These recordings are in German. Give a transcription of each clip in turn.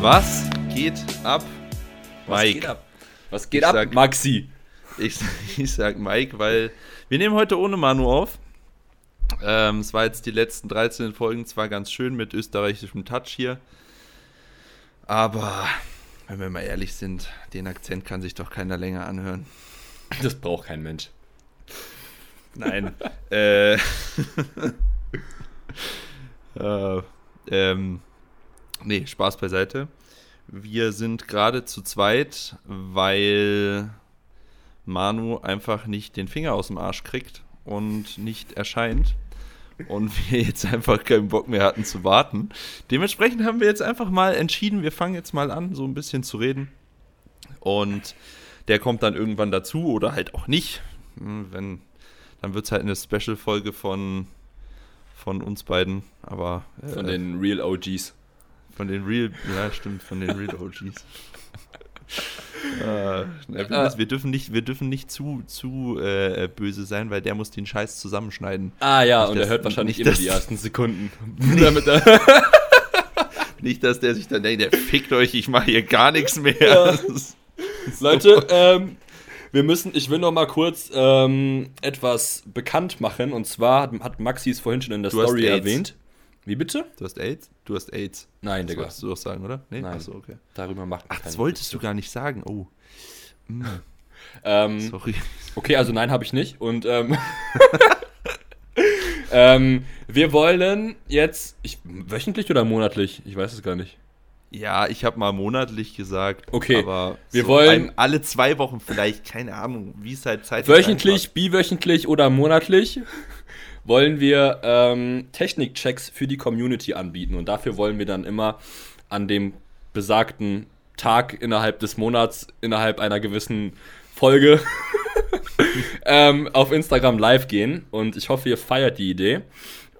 Was geht ab, Mike? Was geht ab, Was geht ab sag, Maxi? Ich, ich sag Mike, weil wir nehmen heute ohne Manu auf. Ähm, es war jetzt die letzten 13 Folgen zwar ganz schön mit österreichischem Touch hier, aber wenn wir mal ehrlich sind, den Akzent kann sich doch keiner länger anhören. Das braucht kein Mensch. Nein. äh, äh, ähm, nee, Spaß beiseite. Wir sind gerade zu zweit, weil Manu einfach nicht den Finger aus dem Arsch kriegt und nicht erscheint. Und wir jetzt einfach keinen Bock mehr hatten zu warten. Dementsprechend haben wir jetzt einfach mal entschieden, wir fangen jetzt mal an, so ein bisschen zu reden. Und der kommt dann irgendwann dazu oder halt auch nicht. Hm, wenn, dann wird es halt eine Special-Folge von, von uns beiden. Aber. Äh, von den Real OGs. Von den Real, ja, stimmt, von den Real OGs. äh, wir, wir, dürfen nicht, wir dürfen nicht zu, zu äh, böse sein, weil der muss den Scheiß zusammenschneiden. Ah ja, nicht, und er hört wahrscheinlich nicht, immer die ersten Sekunden. Nicht, nicht, dass der sich dann denkt, der fickt euch, ich mache hier gar nichts mehr. Ja. Leute, ähm, wir müssen, ich will noch mal kurz ähm, etwas bekannt machen. Und zwar hat, Maxi es vorhin schon in der du Story erwähnt. Wie bitte? Du hast AIDS? Du hast AIDS. Nein, Digga. Das wolltest du doch sagen, oder? Nee? Nein. Achso, okay. Darüber macht Ach, das wolltest Witze. du gar nicht sagen. Oh. Mm. ähm, Sorry. Okay, also nein, habe ich nicht. Und ähm, ähm, wir wollen jetzt, ich, wöchentlich oder monatlich? Ich weiß es gar nicht. Ja, ich habe mal monatlich gesagt. Okay. Aber wir so wollen alle zwei Wochen vielleicht, keine Ahnung, wie es halt Zeit Wöchentlich, biwöchentlich oder monatlich wollen wir ähm, Technikchecks für die Community anbieten. Und dafür wollen wir dann immer an dem besagten Tag innerhalb des Monats, innerhalb einer gewissen Folge ähm, auf Instagram live gehen. Und ich hoffe, ihr feiert die Idee.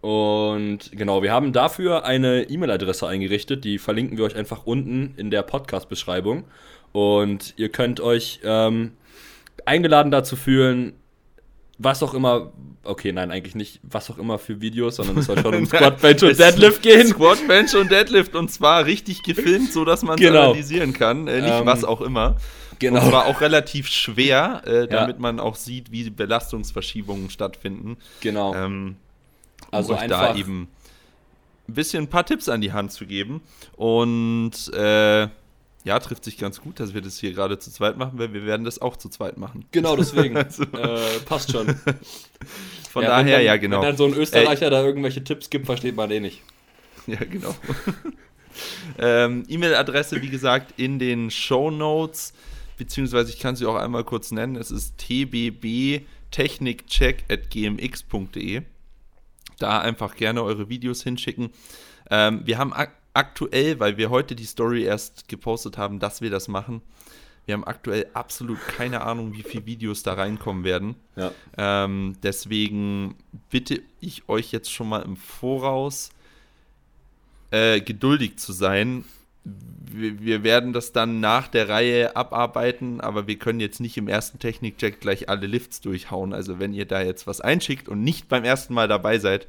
Und genau, wir haben dafür eine E-Mail-Adresse eingerichtet, die verlinken wir euch einfach unten in der Podcast-Beschreibung. Und ihr könnt euch ähm, eingeladen dazu fühlen, was auch immer, okay, nein, eigentlich nicht, was auch immer für Videos, sondern es soll schon um Squat, Bench und Deadlift gehen. Squat, Bench und Deadlift und zwar richtig gefilmt, sodass man es genau. analysieren kann, äh, nicht ähm, was auch immer. Genau. Und zwar auch relativ schwer, äh, damit ja. man auch sieht, wie Belastungsverschiebungen stattfinden. Genau. Ähm, also euch da eben ein bisschen ein paar Tipps an die Hand zu geben. Und äh, ja, trifft sich ganz gut, dass wir das hier gerade zu zweit machen, weil wir werden das auch zu zweit machen. Genau, deswegen. also, äh, passt schon. Von ja, daher, dann, ja, genau. Wenn dann so ein Österreicher Ey. da irgendwelche Tipps gibt, versteht man eh nicht. Ja, genau. ähm, E-Mail-Adresse, wie gesagt, in den Show Notes, beziehungsweise ich kann sie auch einmal kurz nennen. Es ist tbbtechnikcheck.gmx.de. Da einfach gerne eure Videos hinschicken. Ähm, wir haben aktuell, weil wir heute die Story erst gepostet haben, dass wir das machen. Wir haben aktuell absolut keine Ahnung, wie viele Videos da reinkommen werden. Ja. Ähm, deswegen bitte ich euch jetzt schon mal im Voraus äh, geduldig zu sein wir, wir, werden das dann nach der Reihe abarbeiten, aber wir können jetzt nicht im ersten Technikcheck gleich alle Lifts durchhauen. Also wenn ihr da jetzt was einschickt und nicht beim ersten Mal dabei seid,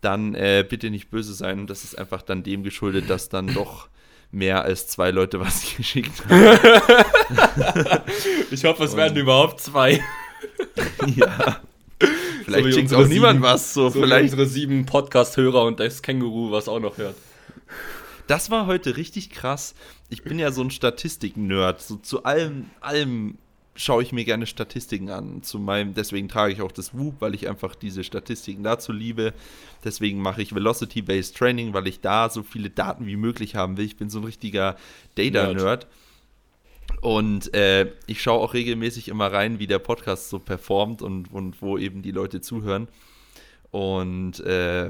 dann äh, bitte nicht böse sein. Das ist einfach dann dem geschuldet, dass dann doch mehr als zwei Leute was geschickt haben. ich hoffe, es und werden überhaupt zwei. ja. Vielleicht so schickt auch niemand was. So, so vielleicht unsere sieben Podcast-Hörer und das Känguru, was auch noch hört. Das war heute richtig krass. Ich bin ja so ein Statistik-Nerd. So, zu allem, allem schaue ich mir gerne Statistiken an. Zu meinem, deswegen trage ich auch das Whoop, weil ich einfach diese Statistiken dazu liebe. Deswegen mache ich Velocity-Based Training, weil ich da so viele Daten wie möglich haben will. Ich bin so ein richtiger Data-Nerd. Und äh, ich schaue auch regelmäßig immer rein, wie der Podcast so performt und, und wo eben die Leute zuhören. Und äh,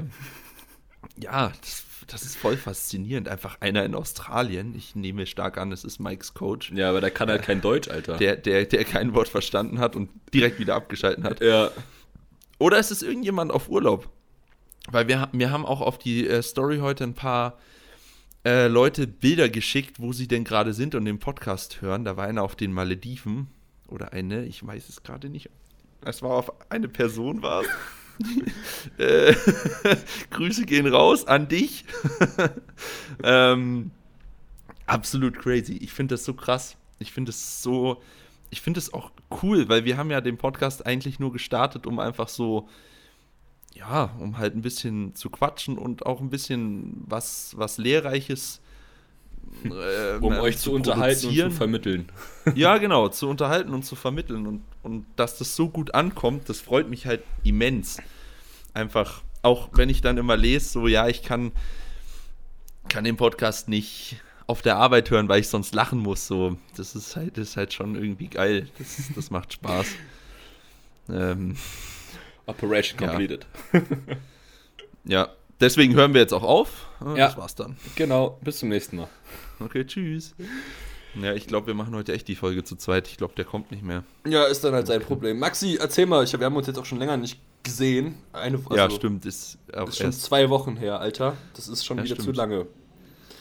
ja, das das ist voll faszinierend. Einfach einer in Australien. Ich nehme stark an, es ist Mikes Coach. Ja, aber der kann halt kein Deutsch, Alter. Der, der, der kein Wort verstanden hat und direkt wieder abgeschalten hat. Ja. Oder ist es irgendjemand auf Urlaub? Weil wir, wir haben auch auf die äh, Story heute ein paar äh, Leute Bilder geschickt, wo sie denn gerade sind und den Podcast hören. Da war einer auf den Malediven. Oder eine, ich weiß es gerade nicht. Es war auf eine Person, war es. Äh, Grüße gehen raus an dich. ähm, absolut crazy. Ich finde das so krass. Ich finde es so, ich finde es auch cool, weil wir haben ja den Podcast eigentlich nur gestartet, um einfach so, ja, um halt ein bisschen zu quatschen und auch ein bisschen was, was Lehrreiches äh, um euch zu, zu unterhalten und zu vermitteln. Ja, genau, zu unterhalten und zu vermitteln. Und, und dass das so gut ankommt, das freut mich halt immens. Einfach, auch wenn ich dann immer lese, so, ja, ich kann, kann den Podcast nicht auf der Arbeit hören, weil ich sonst lachen muss. So, das ist halt, das ist halt schon irgendwie geil. Das, das macht Spaß. Ähm, Operation completed. Ja. ja, deswegen hören wir jetzt auch auf. Ja, das war's dann. Genau, bis zum nächsten Mal. Okay, tschüss. Ja, ich glaube, wir machen heute echt die Folge zu zweit. Ich glaube, der kommt nicht mehr. Ja, ist dann halt sein Problem. Maxi, erzähl mal, ich, wir haben uns jetzt auch schon länger nicht gesehen. Eine, also, ja, stimmt. Ist, ist schon zwei Wochen her, Alter. Das ist schon ja, wieder stimmt. zu lange.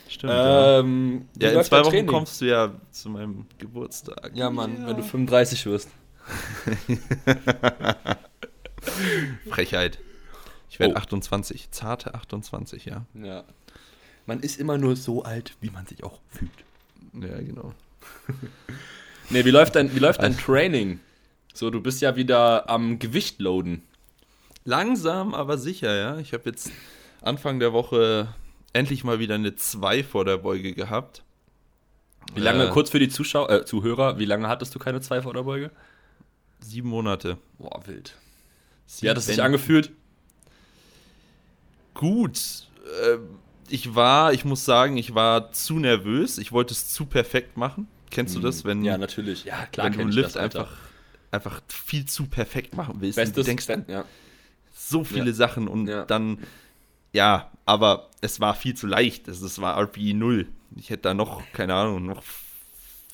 Stimmt. Ähm, ja, in zwei Wochen Training? kommst du ja zu meinem Geburtstag. Ja, Mann, ja. wenn du 35 wirst. Frechheit. Ich werde oh. 28. Zarte 28, ja. Ja. Man ist immer nur so alt, wie man sich auch fühlt. Ja, genau. nee, wie läuft dein, wie läuft dein Training? So, du bist ja wieder am Gewicht loaden. Langsam, aber sicher, ja. Ich habe jetzt Anfang der Woche endlich mal wieder eine 2 vor der Beuge gehabt. Wie lange, äh, kurz für die Zuschauer, äh, Zuhörer, wie lange hattest du keine 2 vor der Beuge? Sieben Monate. Boah, wild. Sieben wie hat es sich angefühlt? Gut. Äh, ich war, ich muss sagen, ich war zu nervös. Ich wollte es zu perfekt machen. Kennst du das, wenn Ja, natürlich. Ja, klar, wenn du einen Lift das, einfach einfach viel zu perfekt machen willst. Bestes, du denkst dann ja. so viele ja. Sachen und ja. dann ja, aber es war viel zu leicht. Es, es war RPE 0. Ich hätte da noch, keine Ahnung, noch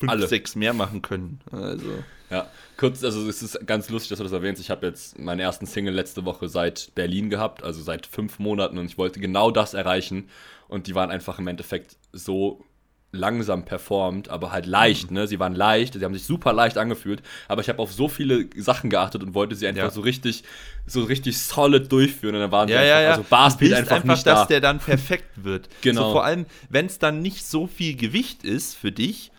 fünf, Alle. sechs mehr machen können. Also. Ja, kurz, also es ist ganz lustig, dass du das erwähnst. Ich habe jetzt meinen ersten Single letzte Woche seit Berlin gehabt, also seit fünf Monaten und ich wollte genau das erreichen. Und die waren einfach im Endeffekt so langsam performt, aber halt leicht, ne? Sie waren leicht, sie haben sich super leicht angefühlt, aber ich habe auf so viele Sachen geachtet und wollte sie einfach ja. so richtig, so richtig solid durchführen und dann waren ja, sie ja, einfach, ja. also Barspeed einfach, einfach nicht dass da. der dann perfekt wird. genau. So, vor allem, wenn es dann nicht so viel Gewicht ist für dich,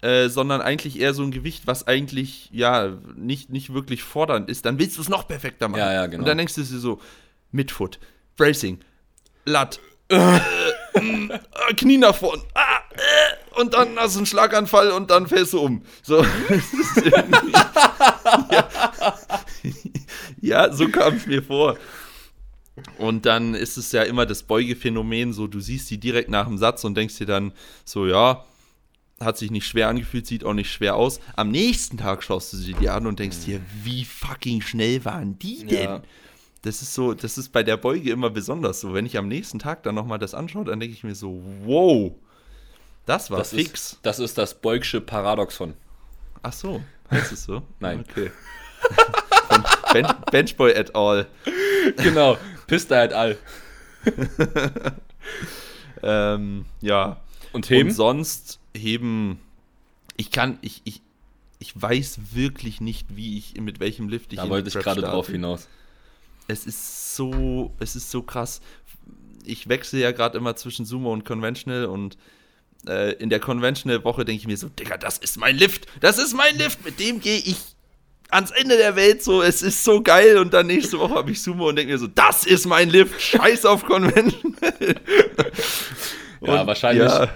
äh, sondern eigentlich eher so ein Gewicht, was eigentlich ja nicht, nicht wirklich fordernd ist, dann willst du es noch perfekter machen. Ja, ja, genau. Und dann denkst du dir so, Midfoot, Bracing, Lat, äh, äh, Knie nach vorn, ah, äh, und dann hast du einen Schlaganfall und dann fällst du um. So. ja. ja, so kam es mir vor. Und dann ist es ja immer das Beugephänomen, so du siehst die direkt nach dem Satz und denkst dir dann so, ja, hat sich nicht schwer angefühlt, sieht auch nicht schwer aus. Am nächsten Tag schaust du sie dir an und denkst dir, wie fucking schnell waren die denn? Ja. Das ist so, das ist bei der Beuge immer besonders so. Wenn ich am nächsten Tag dann nochmal das anschaue, dann denke ich mir so, wow, das war das fix. Ist, das ist das Beugsche Paradoxon. Ach so, heißt es so? Nein. Okay. ben Benchboy et al. Genau, Pista et al. ähm, ja. Und heben? Und sonst heben. Ich kann, ich, ich, ich weiß wirklich nicht, wie ich, mit welchem Lift ich Da wollte ich gerade drauf hinaus es ist so, es ist so krass. Ich wechsle ja gerade immer zwischen Sumo und Conventional und äh, in der Conventional-Woche denke ich mir so, Digga, das ist mein Lift, das ist mein Lift, mit dem gehe ich ans Ende der Welt so, es ist so geil und dann nächste Woche habe ich Sumo und denke mir so, das ist mein Lift, scheiß auf Conventional. ja, wahrscheinlich. Ja.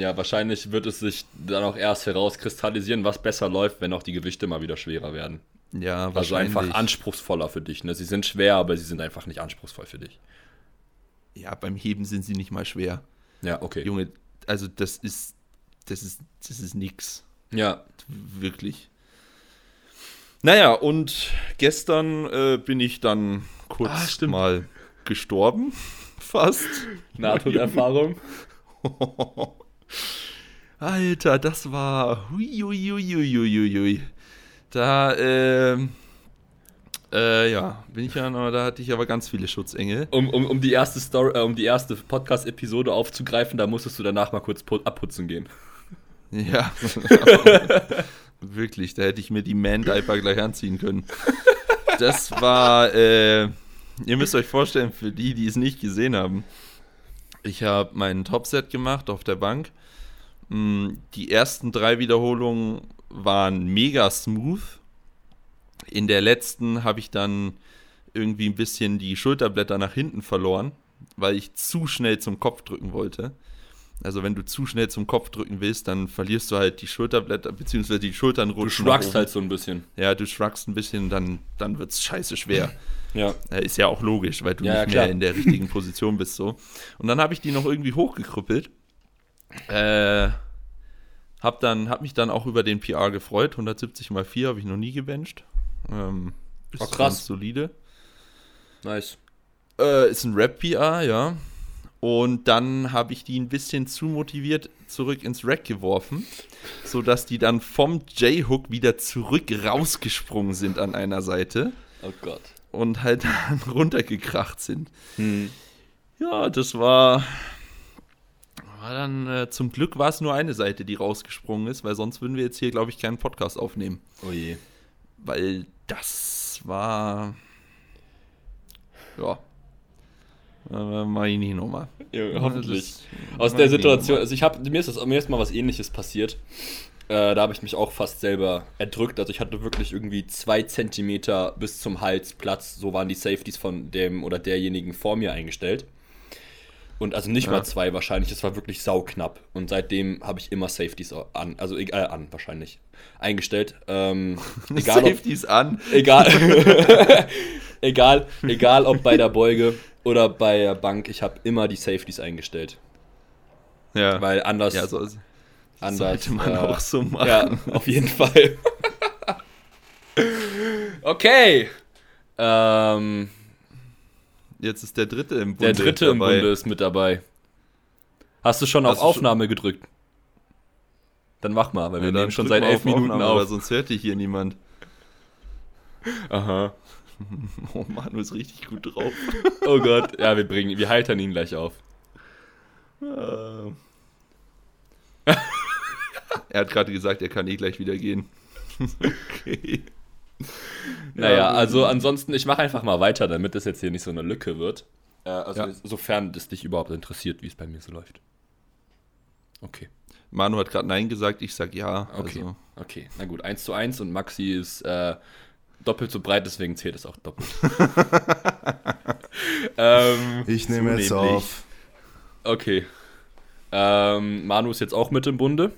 Ja, wahrscheinlich wird es sich dann auch erst herauskristallisieren, was besser läuft, wenn auch die Gewichte mal wieder schwerer werden. Ja, also einfach anspruchsvoller für dich. Ne? Sie sind schwer, aber sie sind einfach nicht anspruchsvoll für dich. Ja, beim Heben sind sie nicht mal schwer. Ja, okay. Junge, also das ist, das ist, das ist nix. Ja. Wirklich. Naja, und gestern äh, bin ich dann kurz ah, mal gestorben. Fast. Nahtoderfahrung. Alter, das war. Hui, hui, hui, hui, hui. Da, äh, äh, ja, bin ich ja noch, da hatte ich aber ganz viele Schutzengel. Um, um, um die erste Story, äh, um die erste Podcast-Episode aufzugreifen, da musstest du danach mal kurz abputzen gehen. Ja. Wirklich, da hätte ich mir die Man-Diaper gleich anziehen können. Das war, äh, ihr müsst euch vorstellen, für die, die es nicht gesehen haben, Ich habe mein Topset gemacht auf der Bank. Mm, Die ersten drei Wiederholungen waren mega smooth. In der letzten habe ich dann irgendwie ein bisschen die Schulterblätter nach hinten verloren, weil ich zu schnell zum Kopf drücken wollte. Also wenn du zu schnell zum Kopf drücken willst, dann verlierst du halt die Schulterblätter, beziehungsweise die Schultern Du rutschen. nach schruggst halt so ein bisschen. Ja, du schruggst ein bisschen, dann, dann wird es scheiße schwer. Ja. Äh, Ist ja auch logisch, weil du Ja, ja, nicht mehr klar. in der richtigen Position bist so. Und dann habe ich die noch irgendwie hochgekrüppelt. Äh, hab, dann, hab mich dann auch über den PR gefreut. 170 mal 4 habe ich noch nie gebencht. Ähm, ist Oh, krass. ganz solide. Nice. Äh, ist ein Rap-PR, ja. Und dann habe ich die ein bisschen zu motiviert zurück ins Rack geworfen, sodass die dann vom J-Hook wieder zurück rausgesprungen sind an einer Seite Oh Gott. und halt dann runtergekracht sind. Hm. Ja, das war. War dann, äh, zum Glück war es nur eine Seite, die rausgesprungen ist, weil sonst würden wir jetzt hier, glaube ich, keinen Podcast aufnehmen. Oh je. Weil das war. Ja. Äh, mach ich nicht nochmal. Ja, hoffentlich. Das- Aus der Situation, also ich habe mir ist das mir ist mal was ähnliches passiert. Äh, da habe ich mich auch fast selber erdrückt. Also ich hatte wirklich irgendwie zwei Zentimeter bis zum Hals Platz. So waren die Safeties von dem oder derjenigen vor mir eingestellt. Und also nicht Ja. mal zwei wahrscheinlich, es war wirklich sauknapp. Und seitdem habe ich immer Safeties an, also äh, an wahrscheinlich, eingestellt. Ähm, egal, ob, Safeties an. egal, egal, egal ob bei der Beuge oder bei der Bank, ich habe immer die Safeties eingestellt. Ja. Weil anders, ja, so, anders sollte man äh, auch so machen. Ja, auf jeden Fall. okay. Ähm, Jetzt ist der dritte im Bunde der dritte im. Bunde ist mit dabei. Hast du schon Hast auf du schon- Aufnahme gedrückt? Dann mach mal, weil wir Ja, dann nehmen schon seit elf Minuten Aufnahme, aber auf. sonst hört dich hier niemand. Aha. Oh, Manu ist richtig gut drauf. Oh Gott. Ja, wir bringen, wir heitern ihn gleich auf. Äh. er hat gerade gesagt, er kann eh gleich wieder gehen. okay. Naja, Ja, also ansonsten, ich mache einfach mal weiter, damit das jetzt hier nicht so eine Lücke wird. Äh, also Ja. sofern es dich überhaupt interessiert, wie es bei mir so läuft. Okay. Manu hat gerade Nein gesagt, ich sag ja. Okay. Also, Okay, na gut, 1 zu 1 und Maxi ist äh, doppelt so breit, deswegen zählt es auch doppelt. ähm, Ich nehme So jetzt nämlich. auf. okay. Ähm, Manu ist jetzt auch mit im Bunde.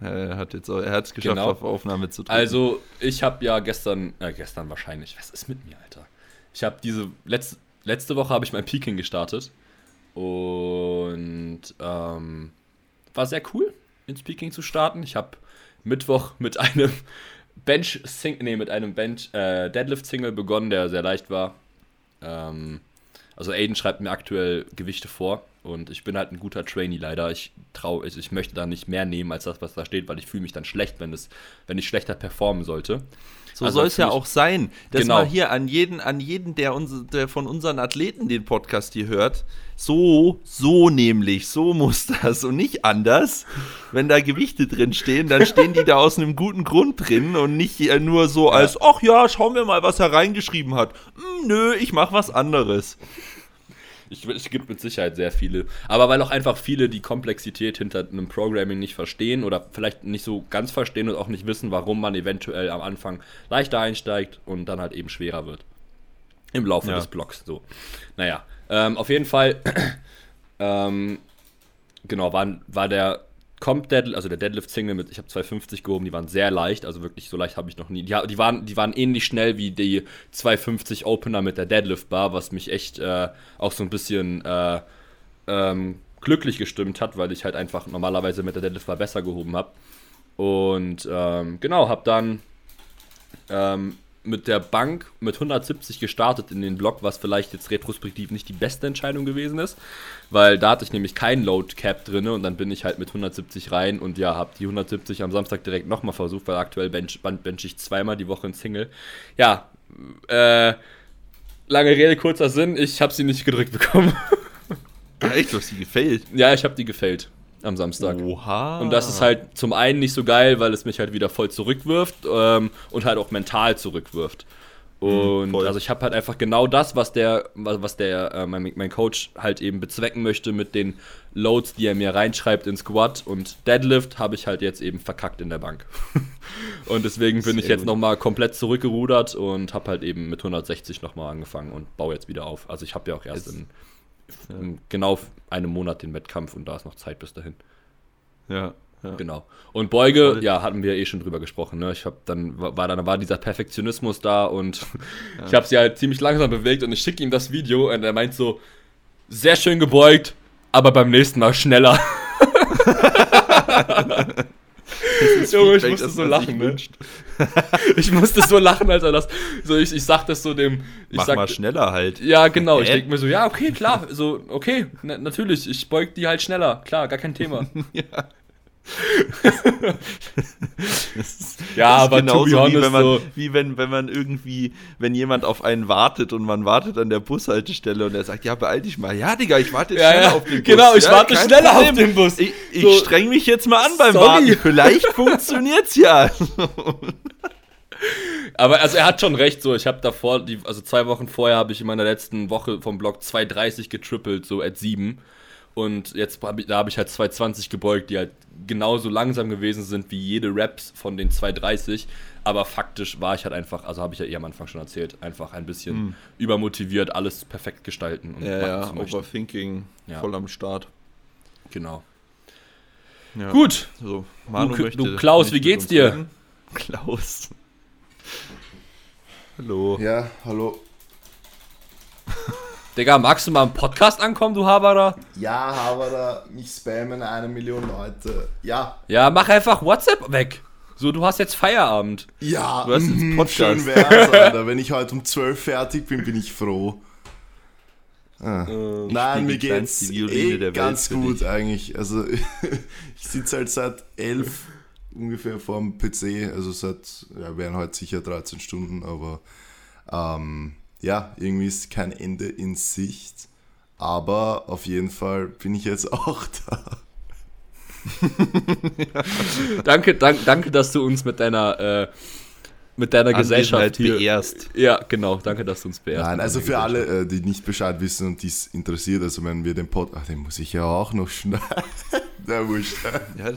er hat jetzt er hat es geschafft, Genau. auf Aufnahme zu drücken. Also, ich habe ja gestern, äh, gestern wahrscheinlich, was ist mit mir, Alter? Ich habe diese, letzte, letzte Woche habe ich mein Peking gestartet und ähm, war sehr cool, ins Peking zu starten. Ich habe Mittwoch mit einem Bench, Sing nee, mit einem Bench, äh, Deadlift Single begonnen, der sehr leicht war. Ähm, also Aiden schreibt mir aktuell Gewichte vor und ich bin halt ein guter Trainee leider. Ich trau, ich, ich möchte da nicht mehr nehmen als das, was da steht, weil ich fühle mich dann schlecht, wenn es, wenn ich schlechter performen sollte. So also soll es ja auch sein. Das Genau. mal hier an jeden, an jeden, der, uns, der von unseren Athleten den Podcast hier hört. So, so nämlich, so muss das und nicht anders. Wenn da Gewichte drin stehen, dann stehen die da aus einem guten Grund drin und nicht nur so als, ach ja, schauen wir mal, was er reingeschrieben hat. Hm, nö, ich mach was anderes. Ich, es gibt mit Sicherheit sehr viele. Aber weil auch einfach viele die Komplexität hinter einem Programming nicht verstehen oder vielleicht nicht so ganz verstehen und auch nicht wissen, warum man eventuell am Anfang leichter einsteigt und dann halt eben schwerer wird. Im Laufe Ja. des Blocks. So. Naja, ähm, auf jeden Fall, ähm, genau, war, war der Comp Deadlift, also der Deadlift Single mit, ich habe 250 gehoben, die waren sehr leicht, also wirklich so leicht habe ich noch nie. Die, die, waren, die waren ähnlich schnell wie die 250 Opener mit der Deadlift Bar, was mich echt äh, auch so ein bisschen äh, ähm, glücklich gestimmt hat, weil ich halt einfach normalerweise mit der Deadlift Bar besser gehoben habe. Und ähm, genau, habe dann ähm, mit der Bank mit 170 gestartet in den Block, was vielleicht jetzt retrospektiv nicht die beste Entscheidung gewesen ist, weil da hatte ich nämlich kein Load Cap drin und dann bin ich halt mit 170 rein und ja, habe die 170 am Samstag direkt nochmal versucht, weil aktuell bench, bench ich zweimal die Woche in Single. Ja, äh, lange Rede, kurzer Sinn, ich habe sie nicht gedrückt bekommen. Echt, du hast die gefällt. ja, ich habe die gefällt am Samstag. Oha. Und das ist halt zum einen nicht so geil, weil es mich halt wieder voll zurückwirft ähm, und halt auch mental zurückwirft. Und voll. also ich habe halt einfach genau das, was der, was der, äh, mein, mein Coach halt eben bezwecken möchte mit den Loads, die er mir reinschreibt in Squat und Deadlift, habe ich halt jetzt eben verkackt in der Bank. und deswegen bin ich jetzt nochmal komplett zurückgerudert und habe halt eben mit 160 nochmal angefangen und baue jetzt wieder auf. Also ich habe ja auch erst Jetzt- in, in genau einem Monat den Wettkampf und da ist noch Zeit bis dahin. Ja. ja. Genau. Und Beuge, ja, hatten wir eh schon drüber gesprochen. Ne? Ich habe dann war dann war dieser Perfektionismus da und ich habe sie halt ziemlich langsam bewegt und ich schicke ihm das Video und er meint so sehr schön gebeugt, aber beim nächsten Mal schneller. Ist Junge, ich Feedback, musste das so lachen, ne? ich musste so lachen, als er das so ich, ich sag das so dem ich Mach sag, mal schneller halt. ja, genau. Ich Hä? denke mir so, ja, okay, klar. So, okay, na, natürlich. Ich beug die halt schneller. Klar, gar kein Thema. ja. Ja, Das ist aber to be genauso wie honest, wenn man, so- wie wenn, wenn man irgendwie, wenn jemand auf einen wartet und man wartet an der Bushaltestelle und er sagt, ja, beeil dich mal. Ja, Digga, ich warte jetzt Ja, schneller ja, auf den Bus. genau, ich ja, warte schneller auf Problem. den Bus. Ich, ich So. streng mich jetzt mal an beim Sorry. Warten. Vielleicht funktioniert's ja. Aber also er hat schon recht, so ich habe davor, die, also zwei Wochen vorher habe ich in meiner letzten Woche vom Block 2,30 getrippelt, so at 7. Und jetzt hab ich, da habe ich halt 2,20 gebeugt, die halt genauso langsam gewesen sind wie jede Raps von den 2,30. Aber faktisch war ich halt einfach, also habe ich ja eh am Anfang schon erzählt, einfach ein bisschen übermotiviert, alles perfekt gestalten. Und Ja, ja. Overthinking Ja. voll am Start. Genau. Ja. Gut, So, Manu Du- du Klaus, wie geht's dir? reden. Klaus. Hallo. Ja, hallo. Digga, magst du mal im Podcast ankommen, du Haberer? Ja, aber da mich spammen eine Million Leute. Ja. Ja, mach einfach WhatsApp weg. So, du hast jetzt Feierabend. Ja, Du hast jetzt mhm, Podcast. schön wär's, Alter. Wenn ich heute um 12 fertig bin, bin ich froh. Ah. spiel Nein, mir geht's eh Welt ganz für gut eigentlich. Also ich sitze halt seit 11 ungefähr vorm PC. Also seit, ja, wären heute sicher 13 Stunden, aber ähm, ja, irgendwie ist kein Ende in Sicht. Aber auf jeden Fall bin ich jetzt auch da. Danke, dank, danke, dass du uns mit deiner, äh, mit deiner Gesellschaft hier. beehrst. Ja, genau. Danke, dass du uns beehrst. Nein, also für alle, äh, die nicht Bescheid wissen und dies interessiert, also wenn wir den Pod... Ach, den muss ich ja auch noch schneiden. Der wurscht. Ja,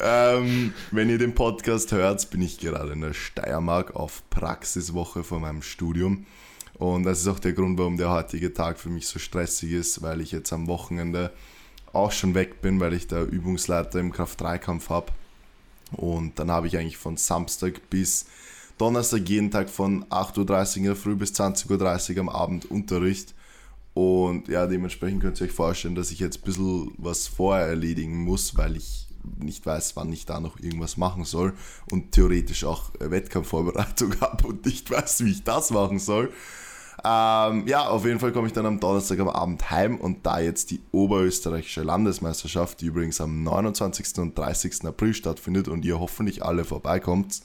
ähm, wenn ihr den Podcast hört, bin ich gerade in der Steiermark auf Praxiswoche von meinem Studium. Und das ist auch der Grund, warum der heutige Tag für mich so stressig ist, weil ich jetzt am Wochenende auch schon weg bin, weil ich da Übungsleiter im Kraft-3-Kampf habe. Und dann habe ich eigentlich von Samstag bis Donnerstag jeden Tag von 8.30 Uhr in der Früh bis 20.30 Uhr am Abend Unterricht. Und ja, dementsprechend könnt ihr euch vorstellen, dass ich jetzt ein bisschen was vorher erledigen muss, weil ich nicht weiß, wann ich da noch irgendwas machen soll und theoretisch auch äh, Wettkampfvorbereitung habe und nicht weiß, wie ich das machen soll. Ähm, ja, auf jeden Fall komme ich dann am Donnerstag am Abend heim und da jetzt die oberösterreichische Landesmeisterschaft, die übrigens am 29. und 30. April stattfindet und ihr hoffentlich alle vorbeikommt,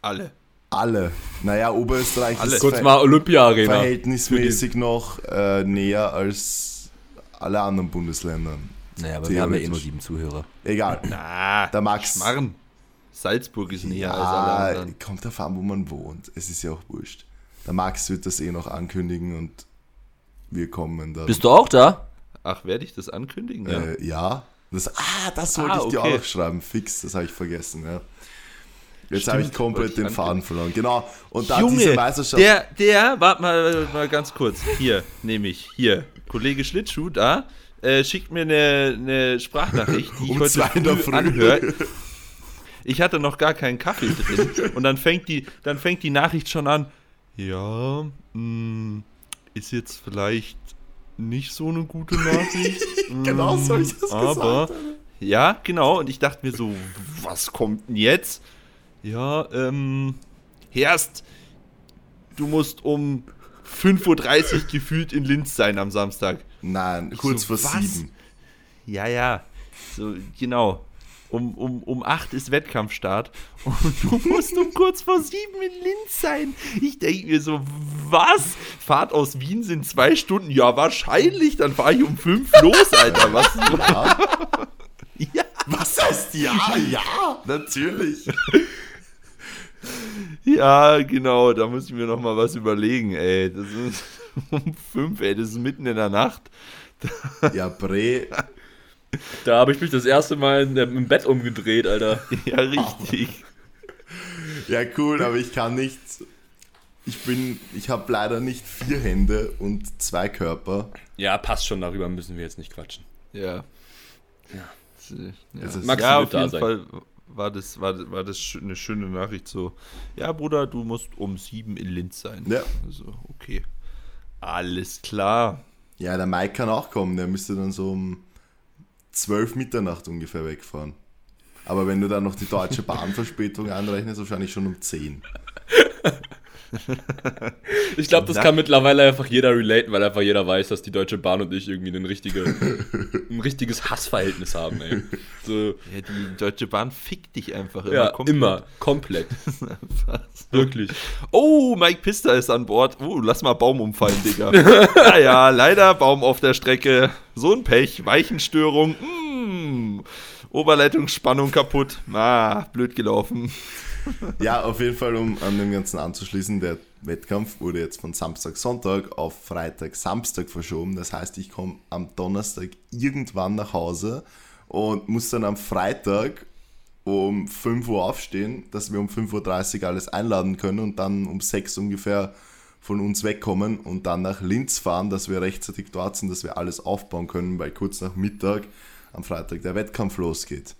alle. alle, naja, Oberösterreich Alle. ist Kurz ver- mal Olympia-Arena. verhältnismäßig noch äh, näher als alle anderen Bundesländer. Naja, aber wir haben ja eh nur sieben Zuhörer. Egal. Na, Der Max. Schmarren. Salzburg ist näher als alle Ja, anderen. kommt davon an, wo man wohnt. Es ist ja auch wurscht. Der Max wird das eh noch ankündigen und wir kommen dann. Bist du auch da? Ach, werde ich das ankündigen? Ja. Äh, ja. Das, ah, das wollte Ah, ich dir okay. auch noch schreiben. Fix, das habe ich vergessen. Ja. Jetzt habe ich komplett ich den ankündigen. Faden verloren. Genau. Und da diese Junge, Meisterschaft. der, der, warte mal, warte mal ganz kurz. Hier, nehme ich, hier. Kollege Schlittschuh da, äh, schickt mir eine, eine Sprachnachricht, die ich Um heute früh Früh. anhöre. Ich hatte noch gar keinen Kaffee drin. Und dann fängt die, dann fängt die Nachricht schon an. Ja, mh, ist jetzt vielleicht nicht so eine gute Nachricht. Genau so hab mm, ich das aber, gesagt. Ja, genau. Und ich dachte mir so, was kommt denn jetzt? Ja, ähm, Herst, du musst um 5.30 Uhr gefühlt in Linz sein am Samstag. Nein, kurz so, vor was? sieben. Ja, ja, so, genau. Um, um, um 8 ist Wettkampfstart und du musst um kurz vor 7 in Linz sein. Ich denke mir so, was? Fahrt aus Wien sind zwei Stunden? Ja, wahrscheinlich. Dann fahre ich um 5 los, Alter. Was? ja. Was heißt ja? Ja, natürlich. Ja, genau, da muss ich mir noch mal was überlegen, ey. Das ist um fünf, ey, das ist mitten in der Nacht. Ja, Bre, Da habe ich mich das erste Mal in im Bett umgedreht, Alter. Ja, richtig. ja cool, aber ich kann nicht. Ich bin, ich habe leider nicht vier Hände und zwei Körper. Ja, passt schon, darüber müssen wir jetzt nicht quatschen. Ja. Ja. Ja, Es ist- Max, ja du auf jeden sein. Fall war das, war, war das eine schöne Nachricht so. Ja, Bruder, du musst um sieben in Linz sein. Ja. Also, okay. Alles klar. Ja, der Mike kann auch kommen, der müsste dann so um 12 Mitternacht ungefähr wegfahren. Aber wenn du dann noch die deutsche Bahnverspätung anrechnest, wahrscheinlich schon um 10. Ich glaube, das kann mittlerweile einfach jeder relaten, weil einfach jeder weiß, dass die Deutsche Bahn und ich irgendwie ein, richtige, ein richtiges Hassverhältnis haben, ey. So, Ja, die Deutsche Bahn fickt dich einfach immer. ja, komplett. immer, komplett. Wirklich. Oh, Mike Pista ist an Bord. Oh, lass mal Baum umfallen, Digga. ja, ja, leider Baum auf der Strecke. So ein Pech. Weichenstörung. Mm. Oberleitungsspannung kaputt. Ah, blöd gelaufen. Ja, auf jeden Fall, um an dem Ganzen anzuschließen, der Wettkampf wurde jetzt von Samstag, Sonntag auf Freitag, Samstag verschoben. Das heißt, ich komme am Donnerstag irgendwann nach Hause und muss dann am Freitag um 5 Uhr aufstehen, dass wir um 5.30 Uhr alles einladen können und dann um 6 Uhr ungefähr von uns wegkommen und dann nach Linz fahren, dass wir rechtzeitig dort sind, dass wir alles aufbauen können, weil kurz nach Mittag am Freitag der Wettkampf losgeht.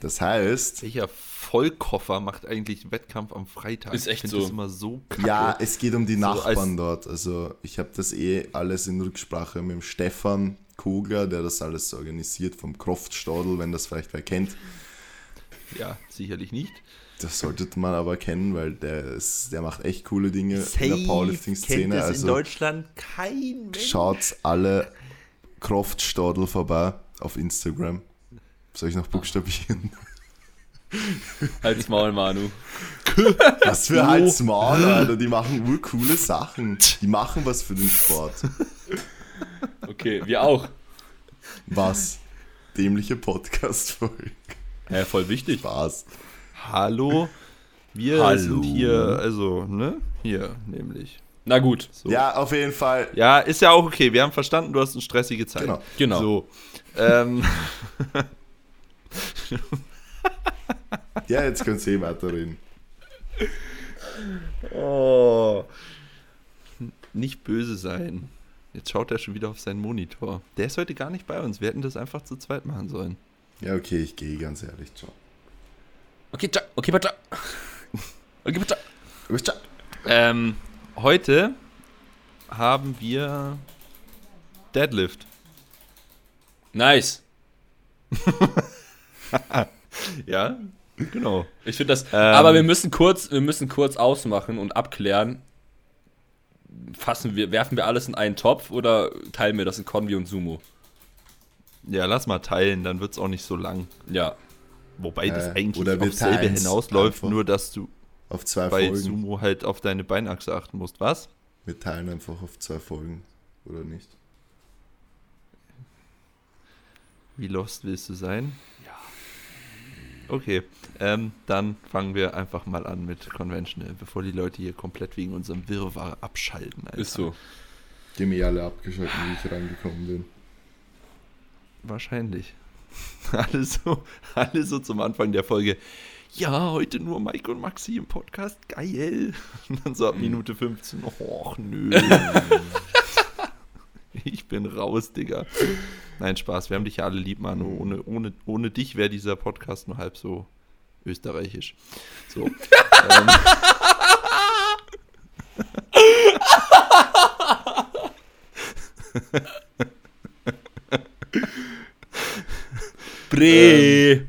Das heißt, Welcher Vollkoffer macht eigentlich Wettkampf am Freitag? Ist echt so. Das immer so kacke. Ja, es geht um die So Nachbarn als- dort. Also ich habe das eh alles in Rücksprache mit dem Stefan Kogler, der das alles organisiert vom Kroftstadel, wenn das vielleicht wer kennt. ja, sicherlich nicht. Das solltet man aber kennen, weil der, ist, der macht echt coole Dinge in der Powerlifting-Szene. es in Also Deutschland kein Mensch. schaut alle Kroftstadel vorbei auf Instagram. Soll ich noch buchstabieren? Halt's Maul, Manu. Was für halt's Maul, Alter. Die machen urcoole Sachen. Die machen was für den Sport. Okay, wir auch. Was? Dämliche Podcast-Folge. Ja, voll wichtig. Spaß. Hallo. Wir Hallo. sind hier, also, ne? Hier, nämlich. Na gut. So. Ja, auf jeden Fall. Ja, ist ja auch okay. Wir haben verstanden, du hast eine stressige Zeit. Genau. Genau. So. Ähm, Ja, jetzt könnt ihr eh weiterreden. oh. Nicht böse sein. Jetzt schaut er schon wieder auf seinen Monitor. Der ist heute gar nicht bei uns. Wir hätten das einfach zu zweit machen sollen. Ja, okay, ich gehe ganz ehrlich. Ciao. Okay, ciao. Okay, ciao. Okay, ciao. Du bist ciao. Ähm, heute haben wir Deadlift. Nice. Ja, genau. Ich finde das. Ähm. aber wir müssen kurz, wir müssen kurz ausmachen und abklären. Fassen wir, werfen wir alles in einen Topf oder teilen wir das in Convi und Sumo? Ja, lass mal teilen, dann wird es auch nicht so lang. Ja. Wobei das Äh, eigentlich oder auf selbe hinausläuft, nur dass du Auf zwei bei Folgen. Sumo halt auf deine Beinachse achten musst. Was? Wir teilen einfach auf zwei Folgen. Oder nicht? Wie lost willst du sein? Okay, ähm, dann fangen wir einfach mal an mit Conventional, bevor die Leute hier komplett wegen unserem Wirrwarr abschalten. Alter. Ist so. Die haben eh alle abgeschaltet, wie ich reingekommen bin. Wahrscheinlich. alle, so, alle so zum Anfang der Folge. Ja, heute nur Mike und Maxi im Podcast. Geil. Und dann so ab Minute 15. Och, nö. ich bin raus, Digga. Nein, Spaß. Wir haben dich ja alle lieb, Manu. Ohne, ohne, ohne dich wäre dieser Podcast nur halb so österreichisch. So. ähm, Bre.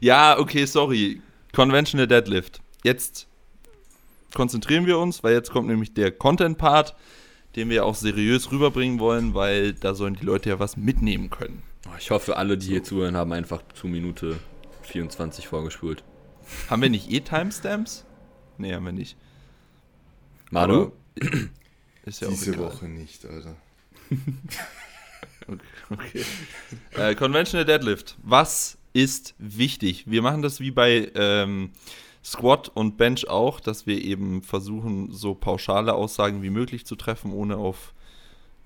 Ja, okay, sorry. Conventional Deadlift. Jetzt konzentrieren wir uns, weil jetzt kommt nämlich der Content-Part, den wir auch seriös rüberbringen wollen, weil da sollen die Leute ja was mitnehmen können. Oh, Ich hoffe, alle, die hier zuhören, haben einfach zu Minute 24 vorgespult. Haben wir nicht eh Timestamps? Nee, haben wir nicht. Manu? Ist ja auch Diese. Woche nicht, Alter. Okay. okay. Äh, Conventional Deadlift. Was ist wichtig? Wir machen das wie bei ähm, Squat und Bench auch, dass wir eben versuchen, so pauschale Aussagen wie möglich zu treffen, ohne auf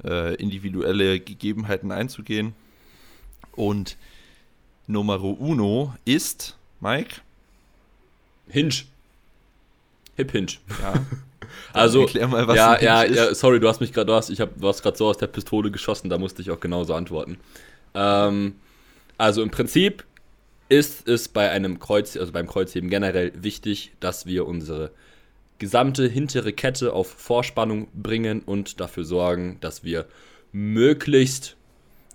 äh, individuelle Gegebenheiten einzugehen. Und Numero uno ist, Mike? Hinge. Hip Hinge. Ja. Also, erklär mal, was ja, ja, ist. ja, sorry, du hast mich gerade, du hast, ich hab, du hast gerade so aus der Pistole geschossen, da musste ich auch genauso antworten. Ähm, also im Prinzip ist es bei einem Kreuz, also beim Kreuzheben generell wichtig, dass wir unsere gesamte hintere Kette auf Vorspannung bringen und dafür sorgen, dass wir möglichst,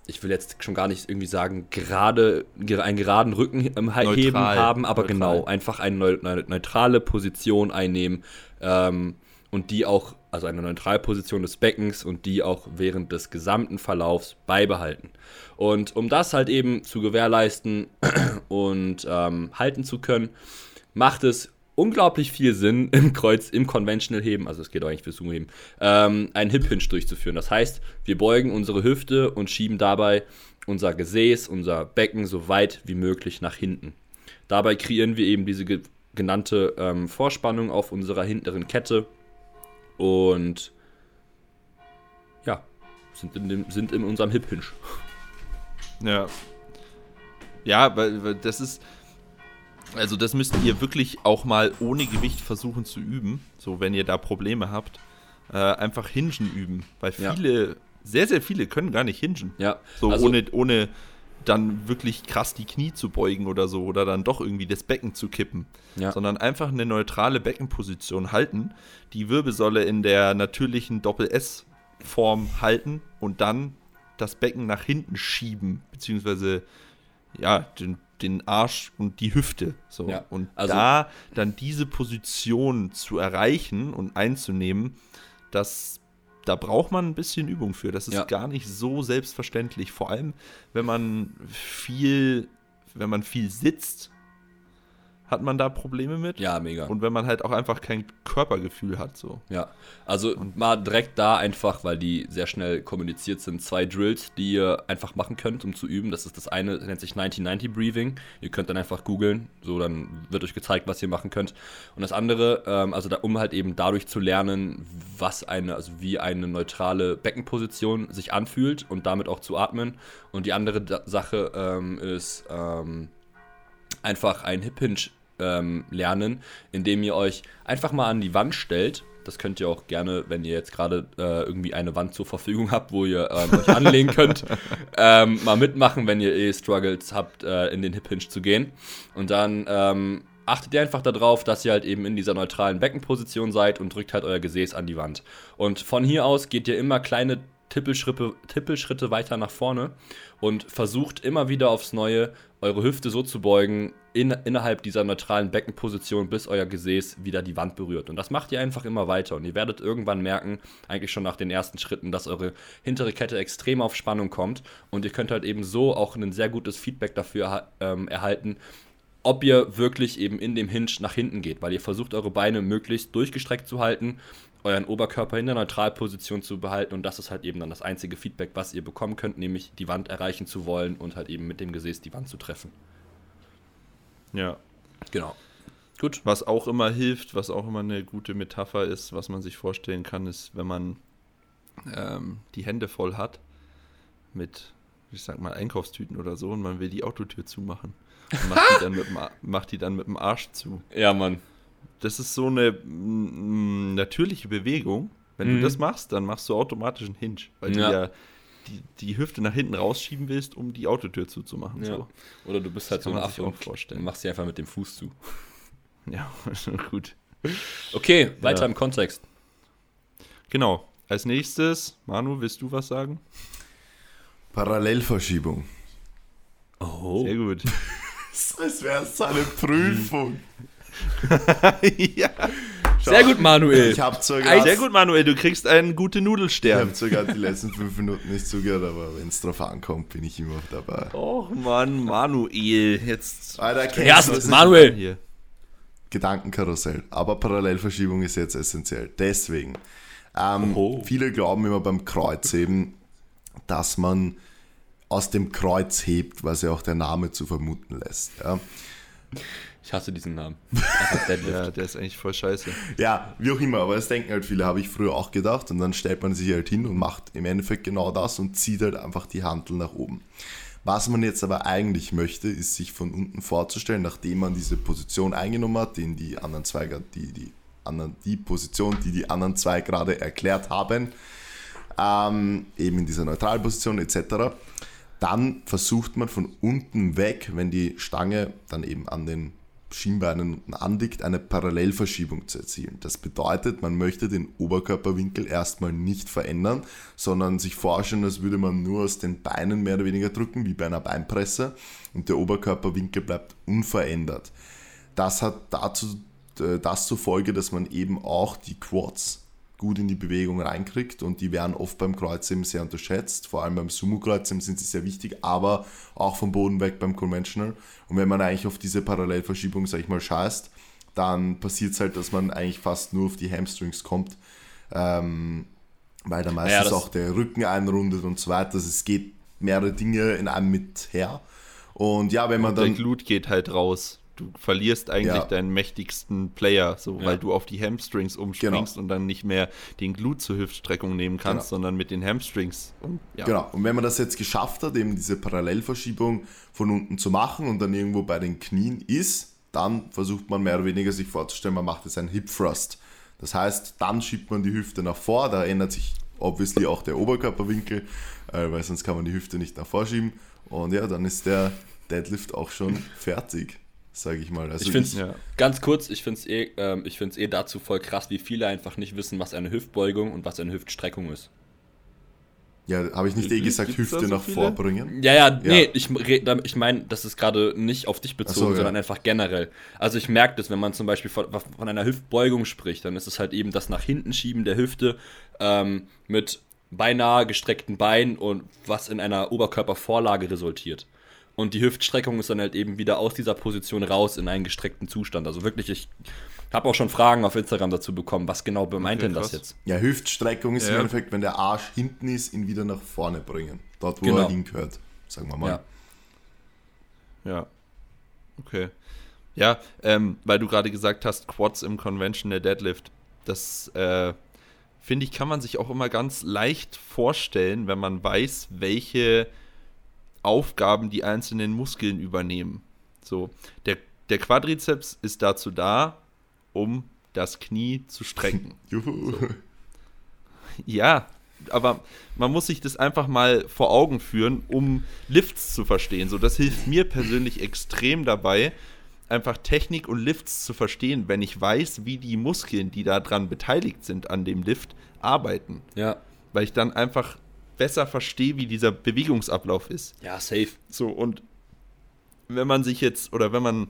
ich will jetzt schon gar nicht irgendwie sagen, gerade einen geraden Rücken im Neutral. Heben haben, aber Neutral. genau, einfach eine neu- neu- neutrale Position einnehmen ähm, und die auch, also eine Neutralposition des Beckens und die auch während des gesamten Verlaufs beibehalten. Und um das halt eben zu gewährleisten und ähm, halten zu können, macht es unglaublich viel Sinn, im Kreuz, im Conventional Heben, also es geht auch eigentlich fürs Sumo-Heben, ähm, einen Hip Hinge durchzuführen. Das heißt, wir beugen unsere Hüfte und schieben dabei unser Gesäß, unser Becken so weit wie möglich nach hinten. Dabei kreieren wir eben diese ge genannte ähm, Vorspannung auf unserer hinteren Kette und ja, sind in, dem, sind in unserem Hip Hinge. Ja. Ja, weil, das ist. Also, das müsst ihr wirklich auch mal ohne Gewicht versuchen zu üben. So, wenn ihr da Probleme habt. Äh, einfach Hingen üben. Weil Ja. viele, sehr, sehr viele können gar nicht hingen. Ja, So, also- ohne, ohne dann wirklich krass die Knie zu beugen oder so. Oder dann doch irgendwie das Becken zu kippen. Ja. Sondern einfach eine neutrale Beckenposition halten. Die Wirbelsäule in der natürlichen Doppel-S-Form halten. Und dann das Becken nach hinten schieben, beziehungsweise ja, den, den Arsch und die Hüfte. So. Ja, und also- da dann diese Position zu erreichen und einzunehmen, das, da braucht man ein bisschen Übung für. Das ist Ja. gar nicht so selbstverständlich. Vor allem, wenn man viel, wenn man viel sitzt, hat man da Probleme mit. ja, mega. Und wenn man halt auch einfach kein Körpergefühl hat, so. Ja, also mal direkt da einfach, weil die sehr schnell kommuniziert sind, zwei Drills, die ihr einfach machen könnt, um zu üben. Das ist das eine, das nennt sich 1990 Breathing. Ihr könnt dann einfach googeln, so dann wird euch gezeigt, was ihr machen könnt. Und das andere, ähm, also da, um halt eben dadurch zu lernen, was eine, also wie eine neutrale Beckenposition sich anfühlt und damit auch zu atmen. Und die andere Sache ähm, ist ähm, einfach ein Hip Hinge ähm, lernen, indem ihr euch einfach mal an die Wand stellt. Das könnt ihr auch gerne, wenn ihr jetzt gerade äh, irgendwie eine Wand zur Verfügung habt, wo ihr ähm, euch anlegen könnt, ähm, mal mitmachen, wenn ihr eh Struggles habt, äh, in den Hip Hinge zu gehen. Und dann ähm, achtet ihr einfach darauf, dass ihr halt eben in dieser neutralen Beckenposition seid und drückt halt euer Gesäß an die Wand. Und von hier aus geht ihr immer kleine Tippelschritte, Tippelschritte weiter nach vorne und versucht immer wieder aufs Neue eure Hüfte so zu beugen in, innerhalb dieser neutralen Beckenposition, bis euer Gesäß wieder die Wand berührt. Und das macht ihr einfach immer weiter. Und ihr werdet irgendwann merken, eigentlich schon nach den ersten Schritten, dass eure hintere Kette extrem auf Spannung kommt. Und ihr könnt halt eben so auch ein sehr gutes Feedback dafür ähm, erhalten, ob ihr wirklich eben in dem Hinge nach hinten geht, weil ihr versucht, eure Beine möglichst durchgestreckt zu halten, euren Oberkörper in der Neutralposition zu behalten und das ist halt eben dann das einzige Feedback, was ihr bekommen könnt, nämlich die Wand erreichen zu wollen und halt eben mit dem Gesäß die Wand zu treffen. Ja. Genau. Gut. Was auch immer hilft, was auch immer eine gute Metapher ist, was man sich vorstellen kann, ist, wenn man ähm, die Hände voll hat mit, ich sag mal, Einkaufstüten oder so und man will die Autotür zumachen. Und macht, die dann mit dem, macht die dann mit dem Arsch zu. Ja, Mann. Das ist so eine mm, natürliche Bewegung. Wenn Mhm. du das machst, dann machst du automatisch einen Hinge, weil Ja. du ja die, die Hüfte nach hinten rausschieben willst, um die Autotür zuzumachen. Ja. So. Oder du bist halt Das so ein Affe und vorstellen. machst sie einfach mit dem Fuß zu. Ja, gut. Okay, weiter Ja. im Kontext. Genau. Als nächstes, Manu, willst du was sagen? Parallelverschiebung. Oh. Sehr gut. Das wäre so eine Prüfung. ja. Sehr gut, Manuel. Ich habe sogar, Sehr gut, Manuel, du kriegst einen gute ich Nudelstern. hab sogar die letzten fünf Minuten nicht zugehört, aber wenn es drauf ankommt, bin ich immer dabei. Och Mann, Manuel, jetzt. Alter, kennst Ja? Manuel. Hier. Gedankenkarussell. Aber Parallelverschiebung ist jetzt essentiell. Deswegen. Ähm, viele glauben immer beim Kreuzheben, dass man aus dem Kreuz hebt, was ja auch der Name zu vermuten lässt. Ja. Ich hasse diesen Namen. Einfach Deadlift. ja, der ist eigentlich voll scheiße. Ja, wie auch immer, aber das denken halt viele, habe ich früher auch gedacht. Und dann stellt man sich halt hin und macht im Endeffekt genau das und zieht halt einfach die Handel nach oben. Was man jetzt aber eigentlich möchte, ist sich von unten vorzustellen, nachdem man diese Position eingenommen hat, den die anderen zwei, die, die, anderen, die Position, die die anderen zwei gerade erklärt haben, ähm, eben in dieser Neutralposition etc., dann versucht man von unten weg, wenn die Stange dann eben an den Schienbeinen anliegt, eine Parallelverschiebung zu erzielen. Das bedeutet, man möchte den Oberkörperwinkel erstmal nicht verändern, sondern sich vorstellen, als würde man nur aus den Beinen mehr oder weniger drücken, wie bei einer Beinpresse, und der Oberkörperwinkel bleibt unverändert. Das hat dazu äh, das zur Folge, dass man eben auch die Quads gut in die Bewegung reinkriegt und die werden oft beim Kreuzheben sehr unterschätzt. Vor allem beim Sumo-Kreuzheben sind sie sehr wichtig, aber auch vom Boden weg beim Conventional. Und wenn man eigentlich auf diese Parallelverschiebung, sag ich mal, scheißt, dann passiert es halt, dass man eigentlich fast nur auf die Hamstrings kommt, ähm, weil da meistens ja, auch der Rücken einrundet und so weiter. Also es geht mehrere Dinge in einem mit her. Und ja, wenn man und dann. Der Glut geht halt raus du verlierst eigentlich ja. deinen mächtigsten Player, so ja. weil du auf die Hamstrings umspringst genau. und dann nicht mehr den Glut zur Hüftstreckung nehmen kannst, genau. sondern mit den Hamstrings. Und, ja. Genau, und wenn man das jetzt geschafft hat, eben diese Parallelverschiebung von unten zu machen und dann irgendwo bei den Knien ist, dann versucht man mehr oder weniger sich vorzustellen, man macht jetzt einen Hip Thrust. Das heißt, dann schiebt man die Hüfte nach vor, da ändert sich obviously auch der Oberkörperwinkel, äh, weil sonst kann man die Hüfte nicht nach vorschieben. Und ja, dann ist der Deadlift auch schon fertig sage ich mal. Also ich finde es ja. ganz kurz, ich finde es eh, ähm, eh dazu voll krass, wie viele einfach nicht wissen, was eine Hüftbeugung und was eine Hüftstreckung ist. Ja, habe ich nicht eh gesagt, Hüfte so nach viele? vorbringen? Ja, ja, nee, ich, ich meine, das ist gerade nicht auf dich bezogen, so, sondern ja. einfach generell. Also ich merke das, wenn man zum Beispiel von, von, einer Hüftbeugung spricht, dann ist es halt eben das nach hinten schieben der Hüfte ähm, mit beinahe gestreckten Beinen und was in einer Oberkörpervorlage resultiert. Und die Hüftstreckung ist dann halt eben wieder aus dieser Position raus in einen gestreckten Zustand. Also wirklich, ich habe auch schon Fragen auf Instagram dazu bekommen, was genau meint okay, denn das jetzt? Ja, Hüftstreckung ist ja. im Endeffekt, wenn der Arsch hinten ist, ihn wieder nach vorne bringen. Dort, wo genau. er hingehört, sagen wir mal. Ja. ja. Okay. Ja, ähm, weil du gerade gesagt hast, Quads im Conventional Deadlift. Das, äh, finde ich, kann man sich auch immer ganz leicht vorstellen, wenn man weiß, welche Aufgaben die einzelnen Muskeln übernehmen. So, der, der Quadrizeps ist dazu da, um das Knie zu strecken. Juhu. So. Ja, aber man muss sich das einfach mal vor Augen führen, um Lifts zu verstehen. So, das hilft mir persönlich extrem dabei, einfach Technik und Lifts zu verstehen, wenn ich weiß, wie die Muskeln, die daran beteiligt sind an dem Lift, arbeiten. Ja. Weil ich dann einfach besser verstehe, wie dieser Bewegungsablauf ist. Ja, safe. So, und wenn man sich jetzt, oder wenn man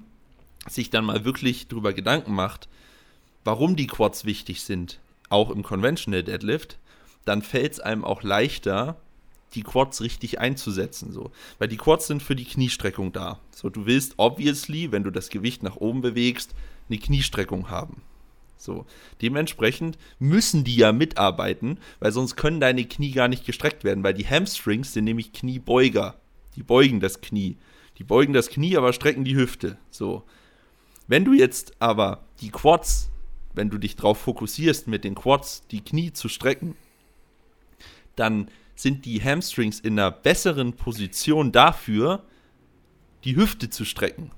sich dann mal wirklich drüber Gedanken macht, warum die Quads wichtig sind, auch im Conventional Deadlift, dann fällt es einem auch leichter, die Quads richtig einzusetzen. So. Weil die Quads sind für die Kniestreckung da. So, du willst obviously, wenn du das Gewicht nach oben bewegst, eine Kniestreckung haben. So. Dementsprechend müssen die ja mitarbeiten, weil sonst können deine Knie gar nicht gestreckt werden, weil die Hamstrings sind nämlich Kniebeuger. Die beugen das Knie. Die beugen das Knie, aber strecken die Hüfte. So. Wenn du jetzt aber die Quads, wenn du dich darauf fokussierst, mit den Quads die Knie zu strecken, dann sind die Hamstrings in einer besseren Position dafür, die Hüfte zu strecken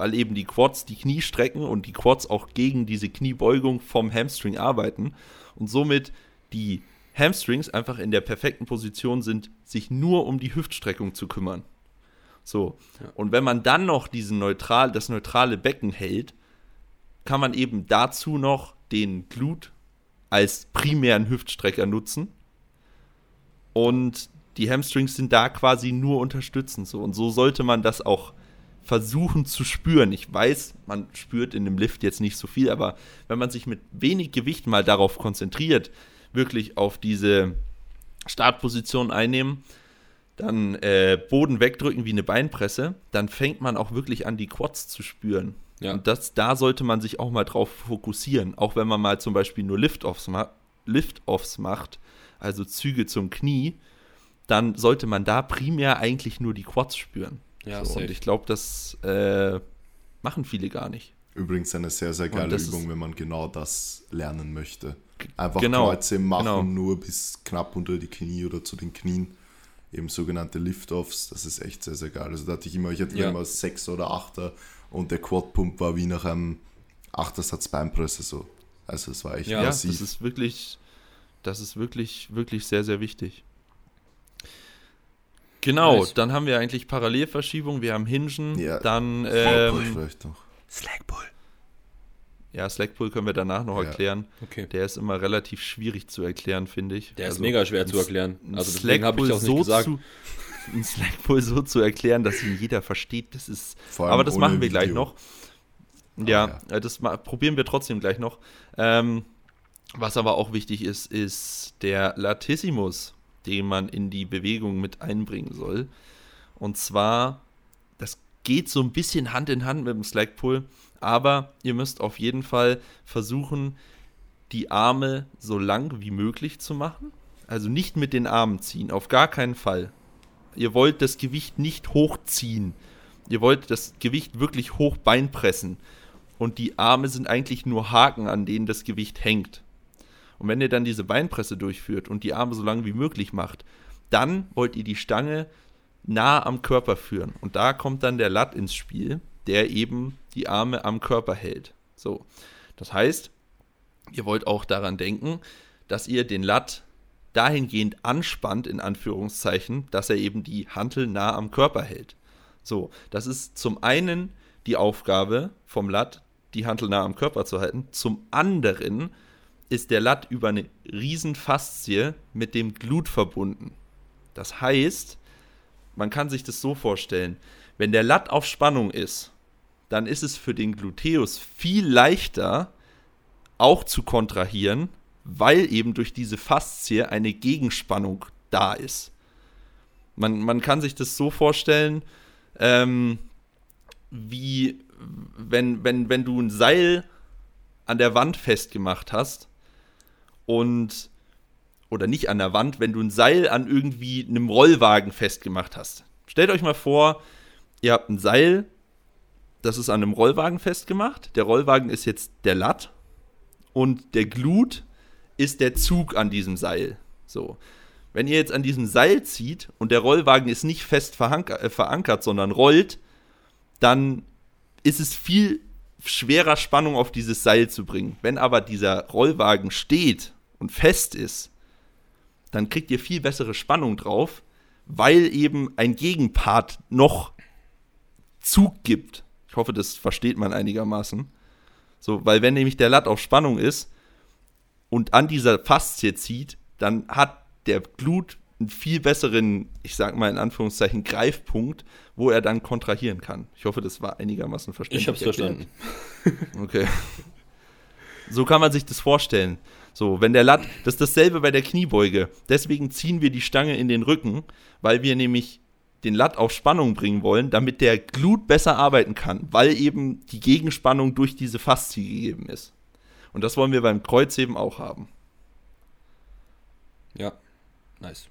weil eben die Quads die Knie strecken und die Quads auch gegen diese Kniebeugung vom Hamstring arbeiten und somit die Hamstrings einfach in der perfekten Position sind, sich nur um die Hüftstreckung zu kümmern. So. Und wenn man dann noch diesen neutral, das neutrale Becken hält, kann man eben dazu noch den Glut als primären Hüftstrecker nutzen. Und die Hamstrings sind da quasi nur unterstützend. So. Und so sollte man das auch versuchen zu spüren. Ich weiß, man spürt in dem Lift jetzt nicht so viel, aber wenn man sich mit wenig Gewicht mal darauf konzentriert, wirklich auf diese Startposition einnehmen, dann äh, Boden wegdrücken wie eine Beinpresse, dann fängt man auch wirklich an, die Quads zu spüren. Ja. Und das, da sollte man sich auch mal drauf fokussieren. Auch wenn man mal zum Beispiel nur Lift-Offs ma Lift macht, also Züge zum Knie, dann sollte man da primär eigentlich nur die Quads spüren. Ja, so, und ich glaube, das, äh, Machen viele gar nicht. Übrigens eine sehr, sehr geile Übung, wenn man genau das lernen möchte. Einfach genau, Kreuze machen, genau. nur bis knapp unter die Knie oder zu den Knien. Eben sogenannte Lift-Offs, das ist echt sehr, sehr geil. Also da hatte ich immer, ich hatte Ja. immer Sechser oder Achter und der Quad-Pump war wie nach einem Achtersatz Beinpresse so. Also es war echt Ja, Ja, massiv. das ist wirklich, das ist wirklich, wirklich sehr, sehr wichtig. Genau, Nice. dann haben wir eigentlich Parallelverschiebung, wir haben Hingen, Ja. dann ähm, vielleicht noch. Slackpull. ja, Slackpull können wir danach noch Ja. erklären. Okay. Der ist immer relativ schwierig zu erklären, finde ich. Der ist Also, mega schwer zu erklären. Also deswegen habe ich Slackpull auch nicht gesagt. Zu, ein Slackpull so zu erklären, dass ihn jeder versteht, das ist. Vor allem Aber das ohne machen wir gleich Video. noch. Ja, Ah, äh, das probieren wir trotzdem gleich noch. Ähm, was aber auch wichtig ist, ist der Latissimus, den man in die Bewegung mit einbringen soll. Und zwar, das geht so ein bisschen Hand in Hand mit dem Slackpull, aber ihr müsst auf jeden Fall versuchen, die Arme so lang wie möglich zu machen. Also nicht mit den Armen ziehen, auf gar keinen Fall. Ihr wollt das Gewicht nicht hochziehen. Ihr wollt das Gewicht wirklich hoch beinpressen. Und die Arme sind eigentlich nur Haken, an denen das Gewicht hängt. Und wenn ihr dann diese Beinpresse durchführt und die Arme so lang wie möglich macht, dann wollt ihr die Stange nah am Körper führen. Und da kommt dann der Lat ins Spiel, der eben die Arme am Körper hält. So. Das heißt, ihr wollt auch daran denken, dass ihr den Lat dahingehend anspannt, in Anführungszeichen, dass er eben die Hantel nah am Körper hält. So, das ist zum einen die Aufgabe vom Lat, die Hantel nah am Körper zu halten. Zum anderen ist der Lat über eine riesen Faszie mit dem Glut verbunden. Das heißt, man kann sich das so vorstellen, wenn der Lat auf Spannung ist, dann ist es für den Gluteus viel leichter, auch zu kontrahieren, weil eben durch diese Faszie eine Gegenspannung da ist. Man, man kann sich das so vorstellen, ähm, wie wenn, wenn, wenn du ein Seil an der Wand festgemacht hast und oder nicht an der Wand, wenn du ein Seil an irgendwie einem Rollwagen festgemacht hast. Stellt euch mal vor, ihr habt ein Seil, das ist an einem Rollwagen festgemacht. Der Rollwagen ist jetzt der Latt und der Glut ist der Zug an diesem Seil. So. Wenn ihr jetzt an diesem Seil zieht und der Rollwagen ist nicht fest veranker äh, verankert, sondern rollt, dann ist es viel schwerer, Spannung auf dieses Seil zu bringen. Wenn aber dieser Rollwagen steht und fest ist, dann kriegt ihr viel bessere Spannung drauf, weil eben ein Gegenpart noch Zug gibt. Ich hoffe, das versteht man einigermaßen. So, weil wenn nämlich der Latt auf Spannung ist und an dieser Faszie zieht, dann hat der Glut einen viel besseren, ich sag mal in Anführungszeichen, Greifpunkt, wo er dann kontrahieren kann. Ich hoffe, das war einigermaßen verständlich. Ich hab's erklärt. verstanden. Okay. So kann man sich das vorstellen. So, wenn der Lat, das ist dasselbe bei der Kniebeuge. Deswegen ziehen wir die Stange in den Rücken, weil wir nämlich den Lat auf Spannung bringen wollen, damit der Glut besser arbeiten kann, weil eben die Gegenspannung durch diese Faszie gegeben ist. Und das wollen wir beim Kreuzheben auch haben. Ja. Nice.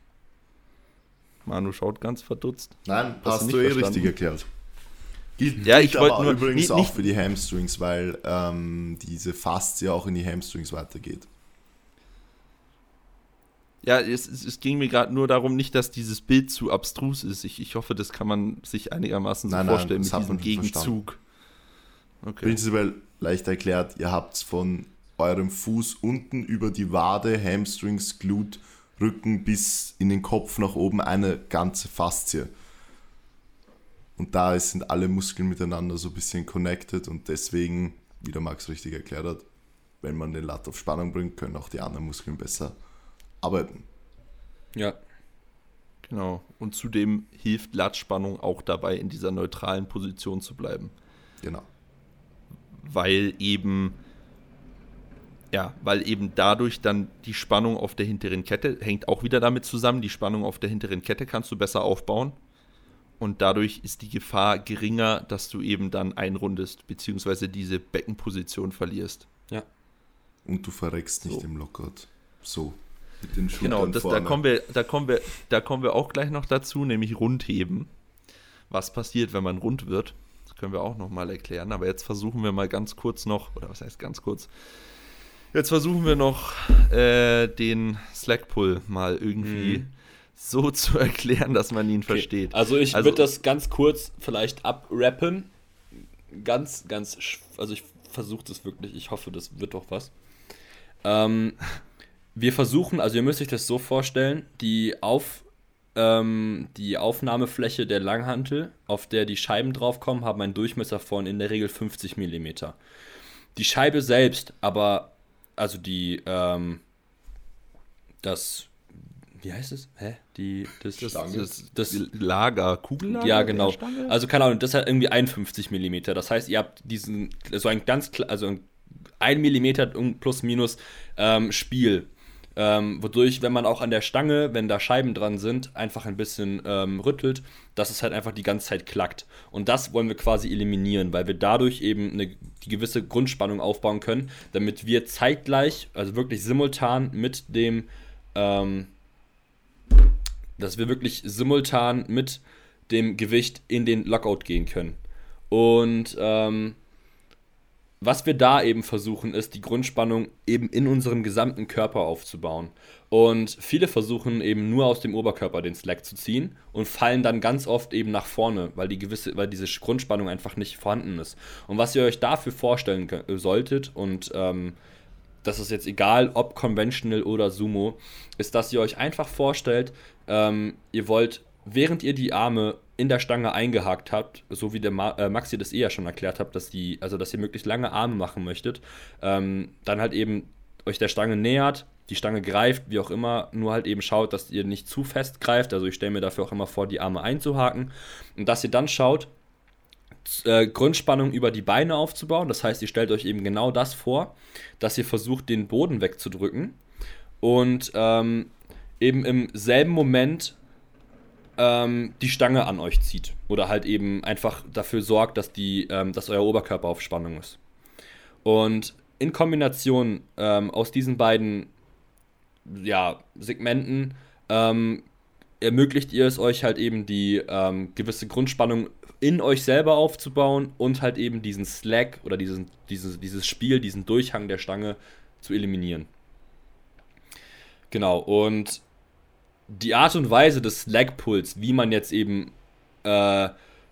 Manu schaut ganz verdutzt. Nein, Hast du hast du eh verstanden? richtig erklärt. Gilt, Ja, ich wollt aber nur- übrigens nicht- auch für die Hamstrings, weil ähm, diese Faszie auch in die Hamstrings weitergeht. Ja, es, es, ging mir gerade nur darum, nicht, dass dieses Bild zu abstrus ist. Ich, ich hoffe, das kann man sich einigermaßen so Nein, nein, vorstellen das mit diesem. Gegenzug. Okay. Prinzipiell leicht erklärt, ihr habt von eurem Fuß unten über die Wade, Hamstrings, Glut, Rücken bis in den Kopf nach oben eine ganze Faszie. Und da sind alle Muskeln miteinander so ein bisschen connected und deswegen, wie der Max richtig erklärt hat, wenn man den Latt auf Spannung bringt, können auch die anderen Muskeln besser arbeiten. Ja. Genau. Und zudem hilft Lattspannung auch dabei, in dieser neutralen Position zu bleiben. Genau. Weil eben, ja, weil eben dadurch dann die Spannung auf der hinteren Kette hängt auch wieder damit zusammen. Die Spannung auf der hinteren Kette kannst du besser aufbauen. Und dadurch ist die Gefahr geringer, dass du eben dann einrundest, beziehungsweise diese Beckenposition verlierst. Ja. Und du verreckst nicht So. im Lockout. So. Mit den Schultern Genau, das, da, vorne. kommen wir, da, kommen wir, da kommen wir auch gleich noch dazu, nämlich Rundheben. Was passiert, wenn man rund wird? können wir auch nochmal erklären. Aber jetzt versuchen wir mal ganz kurz noch, oder was heißt ganz kurz? Jetzt versuchen wir noch äh, den Slack-Pull mal irgendwie mhm. so zu erklären, dass man ihn okay. versteht. Also ich also, würde das ganz kurz vielleicht abrappen. Ganz, ganz, also ich versuche das wirklich, ich hoffe, das wird doch was. Ähm, wir versuchen, also ihr müsst euch das so vorstellen, die Auf, ähm, die Aufnahmefläche der Langhantel, auf der die Scheiben draufkommen, haben einen Durchmesser von in der Regel 50 mm. Die Scheibe selbst, aber, also die, ähm, das, wie heißt es? Hä? Die, das, das, das, das Lager, Kugellager? Ja, genau. Also keine Ahnung, das hat irgendwie 51 mm. Das heißt, ihr habt diesen, so ein ganz, also ein 1 mm plus minus ähm, Spiel. Ähm, wodurch, wenn man auch an der Stange, wenn da Scheiben dran sind, einfach ein bisschen ähm, rüttelt, dass es halt einfach die ganze Zeit klackt. Und das wollen wir quasi eliminieren, weil wir dadurch eben eine, die gewisse Grundspannung aufbauen können, damit wir zeitgleich, also wirklich simultan mit dem, ähm, dass wir wirklich simultan mit dem Gewicht in den Lockout gehen können. Und ähm, was wir da eben versuchen, ist die Grundspannung eben in unserem gesamten Körper aufzubauen. Und viele versuchen eben nur aus dem Oberkörper den Slack zu ziehen und fallen dann ganz oft eben nach vorne, weil die gewisse, weil diese Grundspannung einfach nicht vorhanden ist. Und was ihr euch dafür vorstellen solltet, und ähm, das ist jetzt egal, ob conventional oder Sumo, ist, dass ihr euch einfach vorstellt, ähm, ihr wollt, während ihr die Arme in der Stange eingehakt habt, so wie der Ma äh, Maxi das eher schon erklärt hat, dass die, also dass ihr möglichst lange Arme machen möchtet, ähm, dann halt eben euch der Stange nähert, die Stange greift, wie auch immer, nur halt eben schaut, dass ihr nicht zu fest greift. Also ich stelle mir dafür auch immer vor, die Arme einzuhaken und dass ihr dann schaut, äh, Grundspannung über die Beine aufzubauen. Das heißt, ihr stellt euch eben genau das vor, dass ihr versucht, den Boden wegzudrücken und ähm, eben im selben Moment ähm, die Stange an euch zieht. Oder halt eben einfach dafür sorgt, dass, die, ähm, dass euer Oberkörper auf Spannung ist. Und in Kombination ähm, aus diesen beiden ja, Segmenten ähm, ermöglicht ihr es euch halt eben die ähm, gewisse Grundspannung in euch selber aufzubauen und halt eben diesen Slack oder diesen, dieses, dieses Spiel, diesen Durchhang der Stange zu eliminieren. Genau, und die Art und Weise des Lag-Pulls, wie man jetzt eben äh,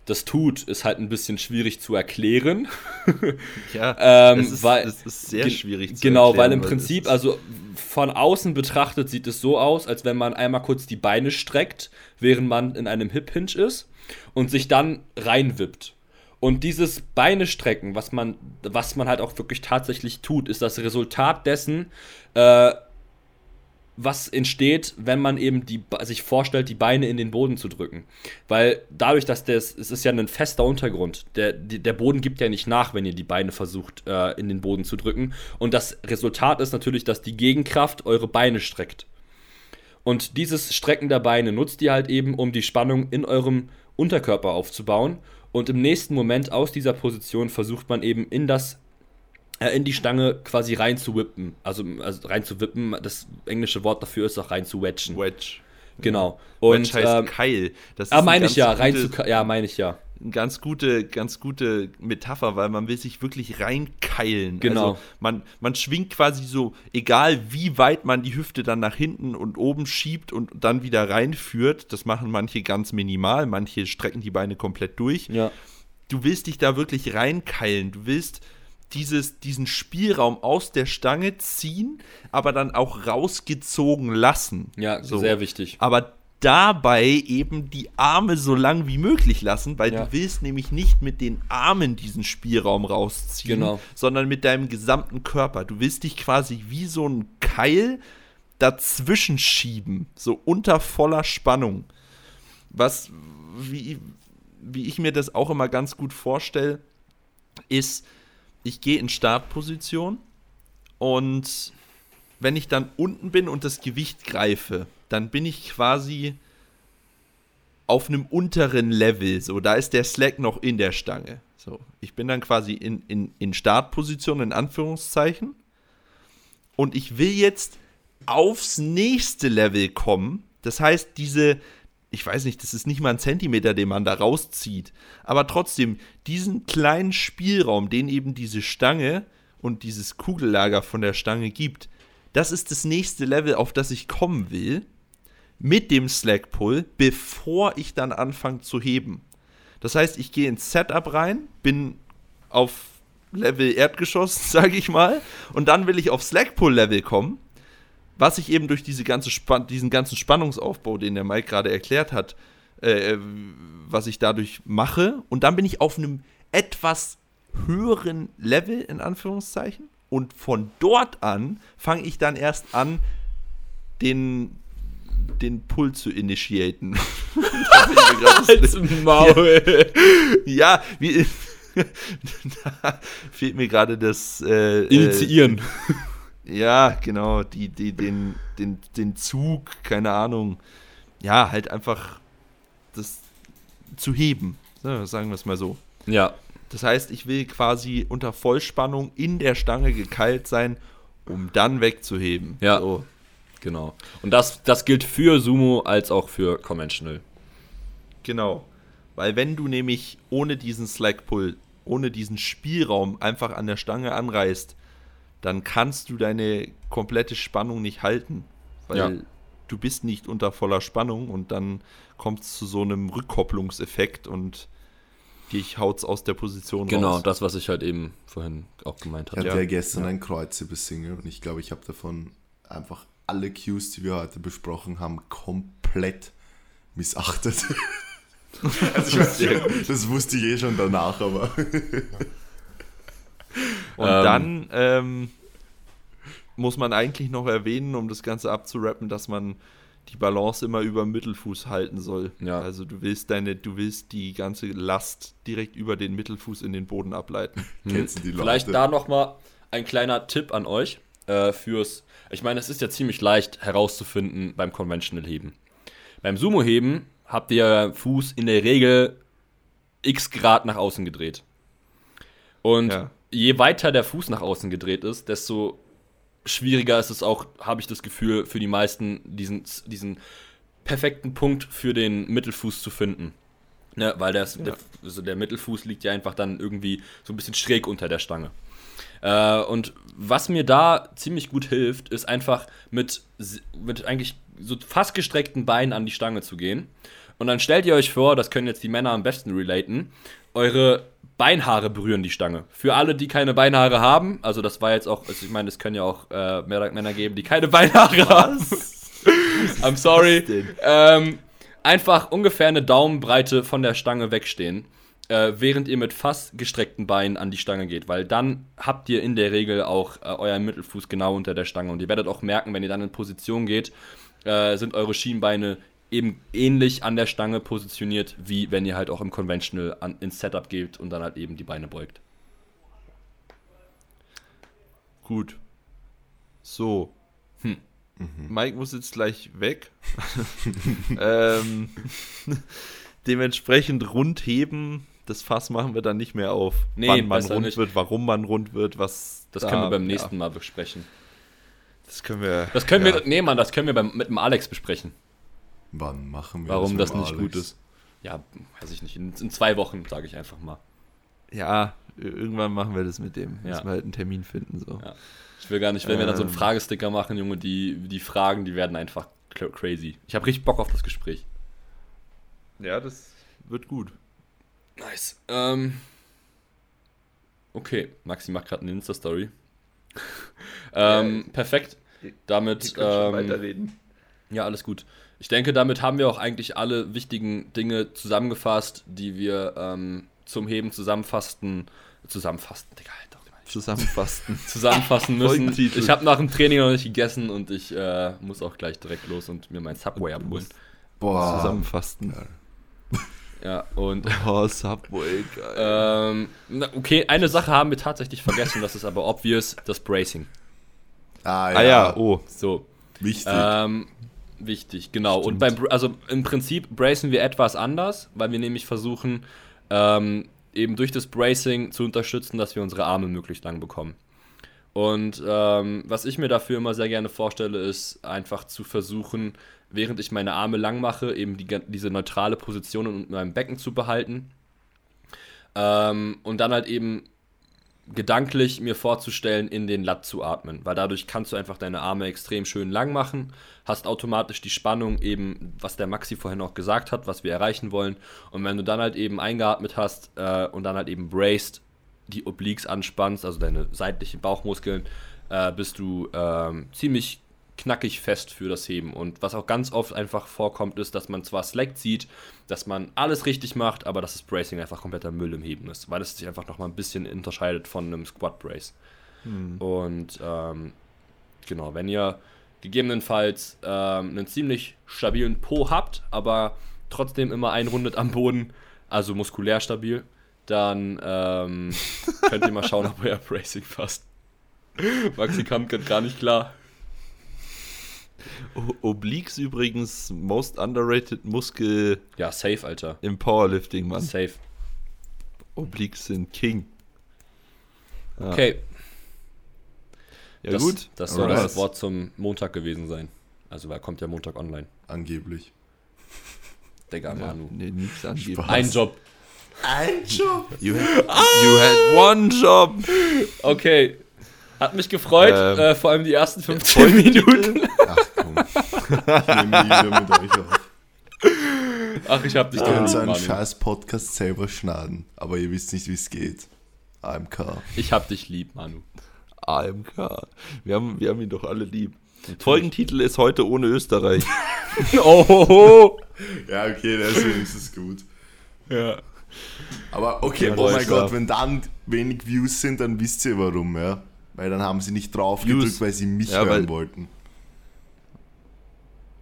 das tut, ist halt ein bisschen schwierig zu erklären. ja, ähm, es, ist, weil, es ist sehr schwierig zu genau, erklären. Genau, weil im Prinzip, also von außen betrachtet sieht es so aus, als wenn man einmal kurz die Beine streckt, während man in einem Hip-Hinge ist und sich dann reinwippt. Und dieses Beine strecken, was man, was man halt auch wirklich tatsächlich tut, ist das Resultat dessen, äh, was entsteht, wenn man eben die, sich vorstellt, die Beine in den Boden zu drücken. Weil dadurch, dass das, es ist ja ein fester Untergrund, der, der Boden gibt ja nicht nach, wenn ihr die Beine versucht, äh, in den Boden zu drücken. Und das Resultat ist natürlich, dass die Gegenkraft eure Beine streckt. Und dieses Strecken der Beine nutzt ihr halt eben, um die Spannung in eurem Unterkörper aufzubauen. Und im nächsten Moment aus dieser Position versucht man eben in das in die Stange quasi rein zu whippen. Also, also rein zu wippen, das englische Wort dafür ist auch rein zu wedgen. Wedge. Genau. Und, Wedge heißt ähm, Keil. Das ah, meine ich ja, rein zu ja, meine ich ja. Eine ganz gute, ganz gute Metapher, weil man will sich wirklich reinkeilen. Genau. Also man, man schwingt quasi so, egal wie weit man die Hüfte dann nach hinten und oben schiebt und dann wieder reinführt, das machen manche ganz minimal, manche strecken die Beine komplett durch. Ja. Du willst dich da wirklich reinkeilen. Du willst dieses, diesen Spielraum aus der Stange ziehen, aber dann auch rausgezogen lassen. Ja, so. sehr wichtig. Aber dabei eben die Arme so lang wie möglich lassen, weil ja. du willst nämlich nicht mit den Armen diesen Spielraum rausziehen, genau. sondern mit deinem gesamten Körper. Du willst dich quasi wie so ein Keil dazwischen schieben, so unter voller Spannung. Was, wie, wie ich mir das auch immer ganz gut vorstelle, ist, ich gehe in Startposition und wenn ich dann unten bin und das Gewicht greife, dann bin ich quasi auf einem unteren Level. So, da ist der Slack noch in der Stange. So, ich bin dann quasi in, in, in Startposition, in Anführungszeichen. Und ich will jetzt aufs nächste Level kommen. Das heißt, diese, ich weiß nicht, das ist nicht mal ein Zentimeter, den man da rauszieht. Aber trotzdem, diesen kleinen Spielraum, den eben diese Stange und dieses Kugellager von der Stange gibt, das ist das nächste Level, auf das ich kommen will, mit dem Slack Pull, bevor ich dann anfange zu heben. Das heißt, ich gehe ins Setup rein, bin auf Level Erdgeschoss, sage ich mal, und dann will ich auf Slack Pull Level kommen was ich eben durch diese ganze diesen ganzen Spannungsaufbau, den der Mike gerade erklärt hat, äh, äh, was ich dadurch mache. Und dann bin ich auf einem etwas höheren Level, in Anführungszeichen. Und von dort an fange ich dann erst an, den, den Pull zu initiaten. Als Maul. Ja, wie. da fehlt mir gerade das. Äh, Initiieren. Äh, ja, genau, die, die, den, den, den Zug, keine Ahnung. Ja, halt einfach das zu heben. sagen wir es mal so. Ja. Das heißt, ich will quasi unter Vollspannung in der Stange gekeilt sein, um dann wegzuheben. Ja. So. Genau. Und das, das gilt für Sumo als auch für Conventional. Genau. Weil wenn du nämlich ohne diesen Slack Pull, ohne diesen Spielraum einfach an der Stange anreißt, dann kannst du deine komplette Spannung nicht halten, weil ja. du bist nicht unter voller Spannung und dann kommt es zu so einem Rückkopplungseffekt und dich haut's aus der Position Genau, raus. das, was ich halt eben vorhin auch gemeint habe. Ich hatte ja, ja gestern ja. ein Kreuzhebe-Single und ich glaube, ich habe davon einfach alle Cues, die wir heute besprochen haben, komplett missachtet. also ich, das wusste ich eh schon danach, aber und ähm, dann ähm, muss man eigentlich noch erwähnen, um das Ganze abzurappen, dass man die Balance immer über dem Mittelfuß halten soll. Ja. Also du willst deine, du willst die ganze Last direkt über den Mittelfuß in den Boden ableiten. Hm. Vielleicht da nochmal ein kleiner Tipp an euch äh, fürs. Ich meine, es ist ja ziemlich leicht herauszufinden beim Conventional Heben. Beim Sumo Heben habt ihr Fuß in der Regel x Grad nach außen gedreht. Und ja je weiter der Fuß nach außen gedreht ist, desto schwieriger ist es auch, habe ich das Gefühl, für die meisten diesen, diesen perfekten Punkt für den Mittelfuß zu finden. Ne, weil das, ja. der, also der Mittelfuß liegt ja einfach dann irgendwie so ein bisschen schräg unter der Stange. Äh, und was mir da ziemlich gut hilft, ist einfach mit, mit eigentlich so fast gestreckten Beinen an die Stange zu gehen. Und dann stellt ihr euch vor, das können jetzt die Männer am besten relaten, eure Beinhaare berühren die Stange. Für alle, die keine Beinhaare haben, also das war jetzt auch, also ich meine, es können ja auch äh, Männer geben, die keine Beinhaare haben. I'm sorry. Ähm, einfach ungefähr eine Daumenbreite von der Stange wegstehen, äh, während ihr mit fast gestreckten Beinen an die Stange geht, weil dann habt ihr in der Regel auch äh, euren Mittelfuß genau unter der Stange und ihr werdet auch merken, wenn ihr dann in Position geht, äh, sind eure Schienbeine eben ähnlich an der Stange positioniert, wie wenn ihr halt auch im Conventional an, ins Setup geht und dann halt eben die Beine beugt. Gut. So. Hm. Mhm. Mike muss jetzt gleich weg. ähm, dementsprechend rund heben, das Fass machen wir dann nicht mehr auf. Nee, wann man rund nicht. wird, warum man rund wird, was. Das da, können wir beim nächsten ja. Mal besprechen. Das können wir. Das können ja. wir. Nee, Mann, das können wir beim, mit dem Alex besprechen. Wann machen wir Warum das, das nicht Alex? gut ist? Ja, weiß ich nicht. In, in zwei Wochen, sage ich einfach mal. Ja, irgendwann machen wir das mit dem. Ja. Müssen wir halt einen Termin finden. So. Ja. Ich will gar nicht, wenn ähm, wir dann so einen ähm. Fragesticker machen, Junge, die, die Fragen, die werden einfach crazy. Ich habe richtig Bock auf das Gespräch. Ja, das wird gut. Nice. Ähm, okay, Maxi macht gerade eine Insta-Story. ähm, ja, perfekt. Damit. Ähm, weiterreden. Ja, alles gut. Ich denke, damit haben wir auch eigentlich alle wichtigen Dinge zusammengefasst, die wir ähm, zum Heben zusammenfassen. Zusammenfassen, Digga, halt doch. Zusammenfassen. Zusammenfassen müssen. ich habe nach dem Training noch nicht gegessen und ich äh, muss auch gleich direkt los und mir mein Subway abholen. Boah. Zusammenfassen. Ja, und. Oh, Subway, geil. Ähm, okay, eine Sache haben wir tatsächlich vergessen, das ist aber obvious: das Bracing. Ah, ja. Ah, ja. oh. So. Wichtig. Ähm, Wichtig, genau. Stimmt. Und beim, also im Prinzip bracen wir etwas anders, weil wir nämlich versuchen, ähm, eben durch das Bracing zu unterstützen, dass wir unsere Arme möglichst lang bekommen. Und ähm, was ich mir dafür immer sehr gerne vorstelle, ist einfach zu versuchen, während ich meine Arme lang mache, eben die, diese neutrale Position in meinem Becken zu behalten. Ähm, und dann halt eben gedanklich mir vorzustellen, in den Lat zu atmen, weil dadurch kannst du einfach deine Arme extrem schön lang machen, hast automatisch die Spannung eben, was der Maxi vorhin auch gesagt hat, was wir erreichen wollen. Und wenn du dann halt eben eingeatmet hast äh, und dann halt eben braced, die Obliques anspannst, also deine seitlichen Bauchmuskeln, äh, bist du ähm, ziemlich knackig fest für das Heben. Und was auch ganz oft einfach vorkommt, ist, dass man zwar Slack zieht, dass man alles richtig macht, aber dass das Bracing einfach kompletter Müll im Heben ist, weil es sich einfach nochmal ein bisschen unterscheidet von einem Squat Brace. Hm. Und ähm, genau, wenn ihr gegebenenfalls ähm, einen ziemlich stabilen Po habt, aber trotzdem immer einrundet am Boden, also muskulär stabil, dann ähm, könnt ihr mal schauen, ob euer Bracing passt. Maxi kam gar nicht klar. Obliques übrigens most underrated Muskel. Ja, safe, Alter. Im Powerlifting, Mann. Safe. Obliques sind King. Ja. Okay. Ja, das, gut. Das soll Alright. das Wort zum Montag gewesen sein. Also, wer kommt ja Montag online? Angeblich. Digga, Manu. Nee, nichts angeblich. Ein Job. Ein Job. You had, you had one job. Okay. Hat mich gefreut, ähm, äh, vor allem die ersten 15 Minuten. Ach. Ich nehme nie wieder mit euch auf. Ach, ich hab dich doch nicht so einen scheiß Podcast selber schneiden, aber ihr wisst nicht, wie es geht. AMK. Ich hab dich lieb, Manu. AMK. Wir haben, wir haben ihn doch alle lieb. Natürlich. Folgentitel ist heute ohne Österreich. oh, Ja, okay, deswegen ist es gut. Ja. Aber okay, oh mein Gott, wenn dann wenig Views sind, dann wisst ihr warum, ja. Weil dann haben sie nicht drauf Views. gedrückt, weil sie mich ja, hören wollten.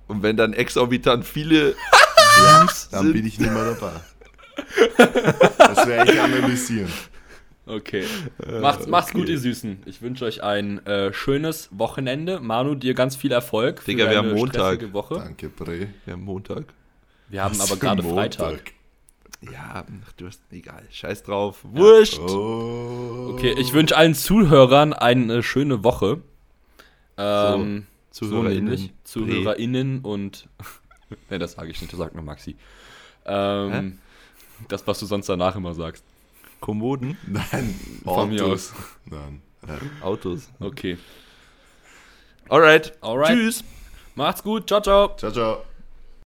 Und wenn dann exorbitant viele ja, dann bin ich nicht mehr dabei. das werde ich analysieren. Okay. Äh, macht's, macht's okay. gut, ihr Süßen. Ich wünsche euch ein äh, schönes Wochenende. Manu, dir ganz viel Erfolg für Digga, wir haben Montag. Woche. Danke, Bre. Wir haben Montag. Wir haben Was aber gerade Freitag. Ja, du hast egal. Scheiß drauf. Wurscht. Oh. Okay, ich wünsche allen Zuhörern eine schöne Woche. Ähm, so, ZuhörerInnen. So ZuhörerInnen und. ne, das sage ich nicht, das sagt nur Maxi. Ähm, das, was du sonst danach immer sagst. Kommoden? Nein. Von mir aus. Nein. Autos. Okay. Alright. Alright. Tschüss. Macht's gut. Ciao, ciao. Ciao, ciao.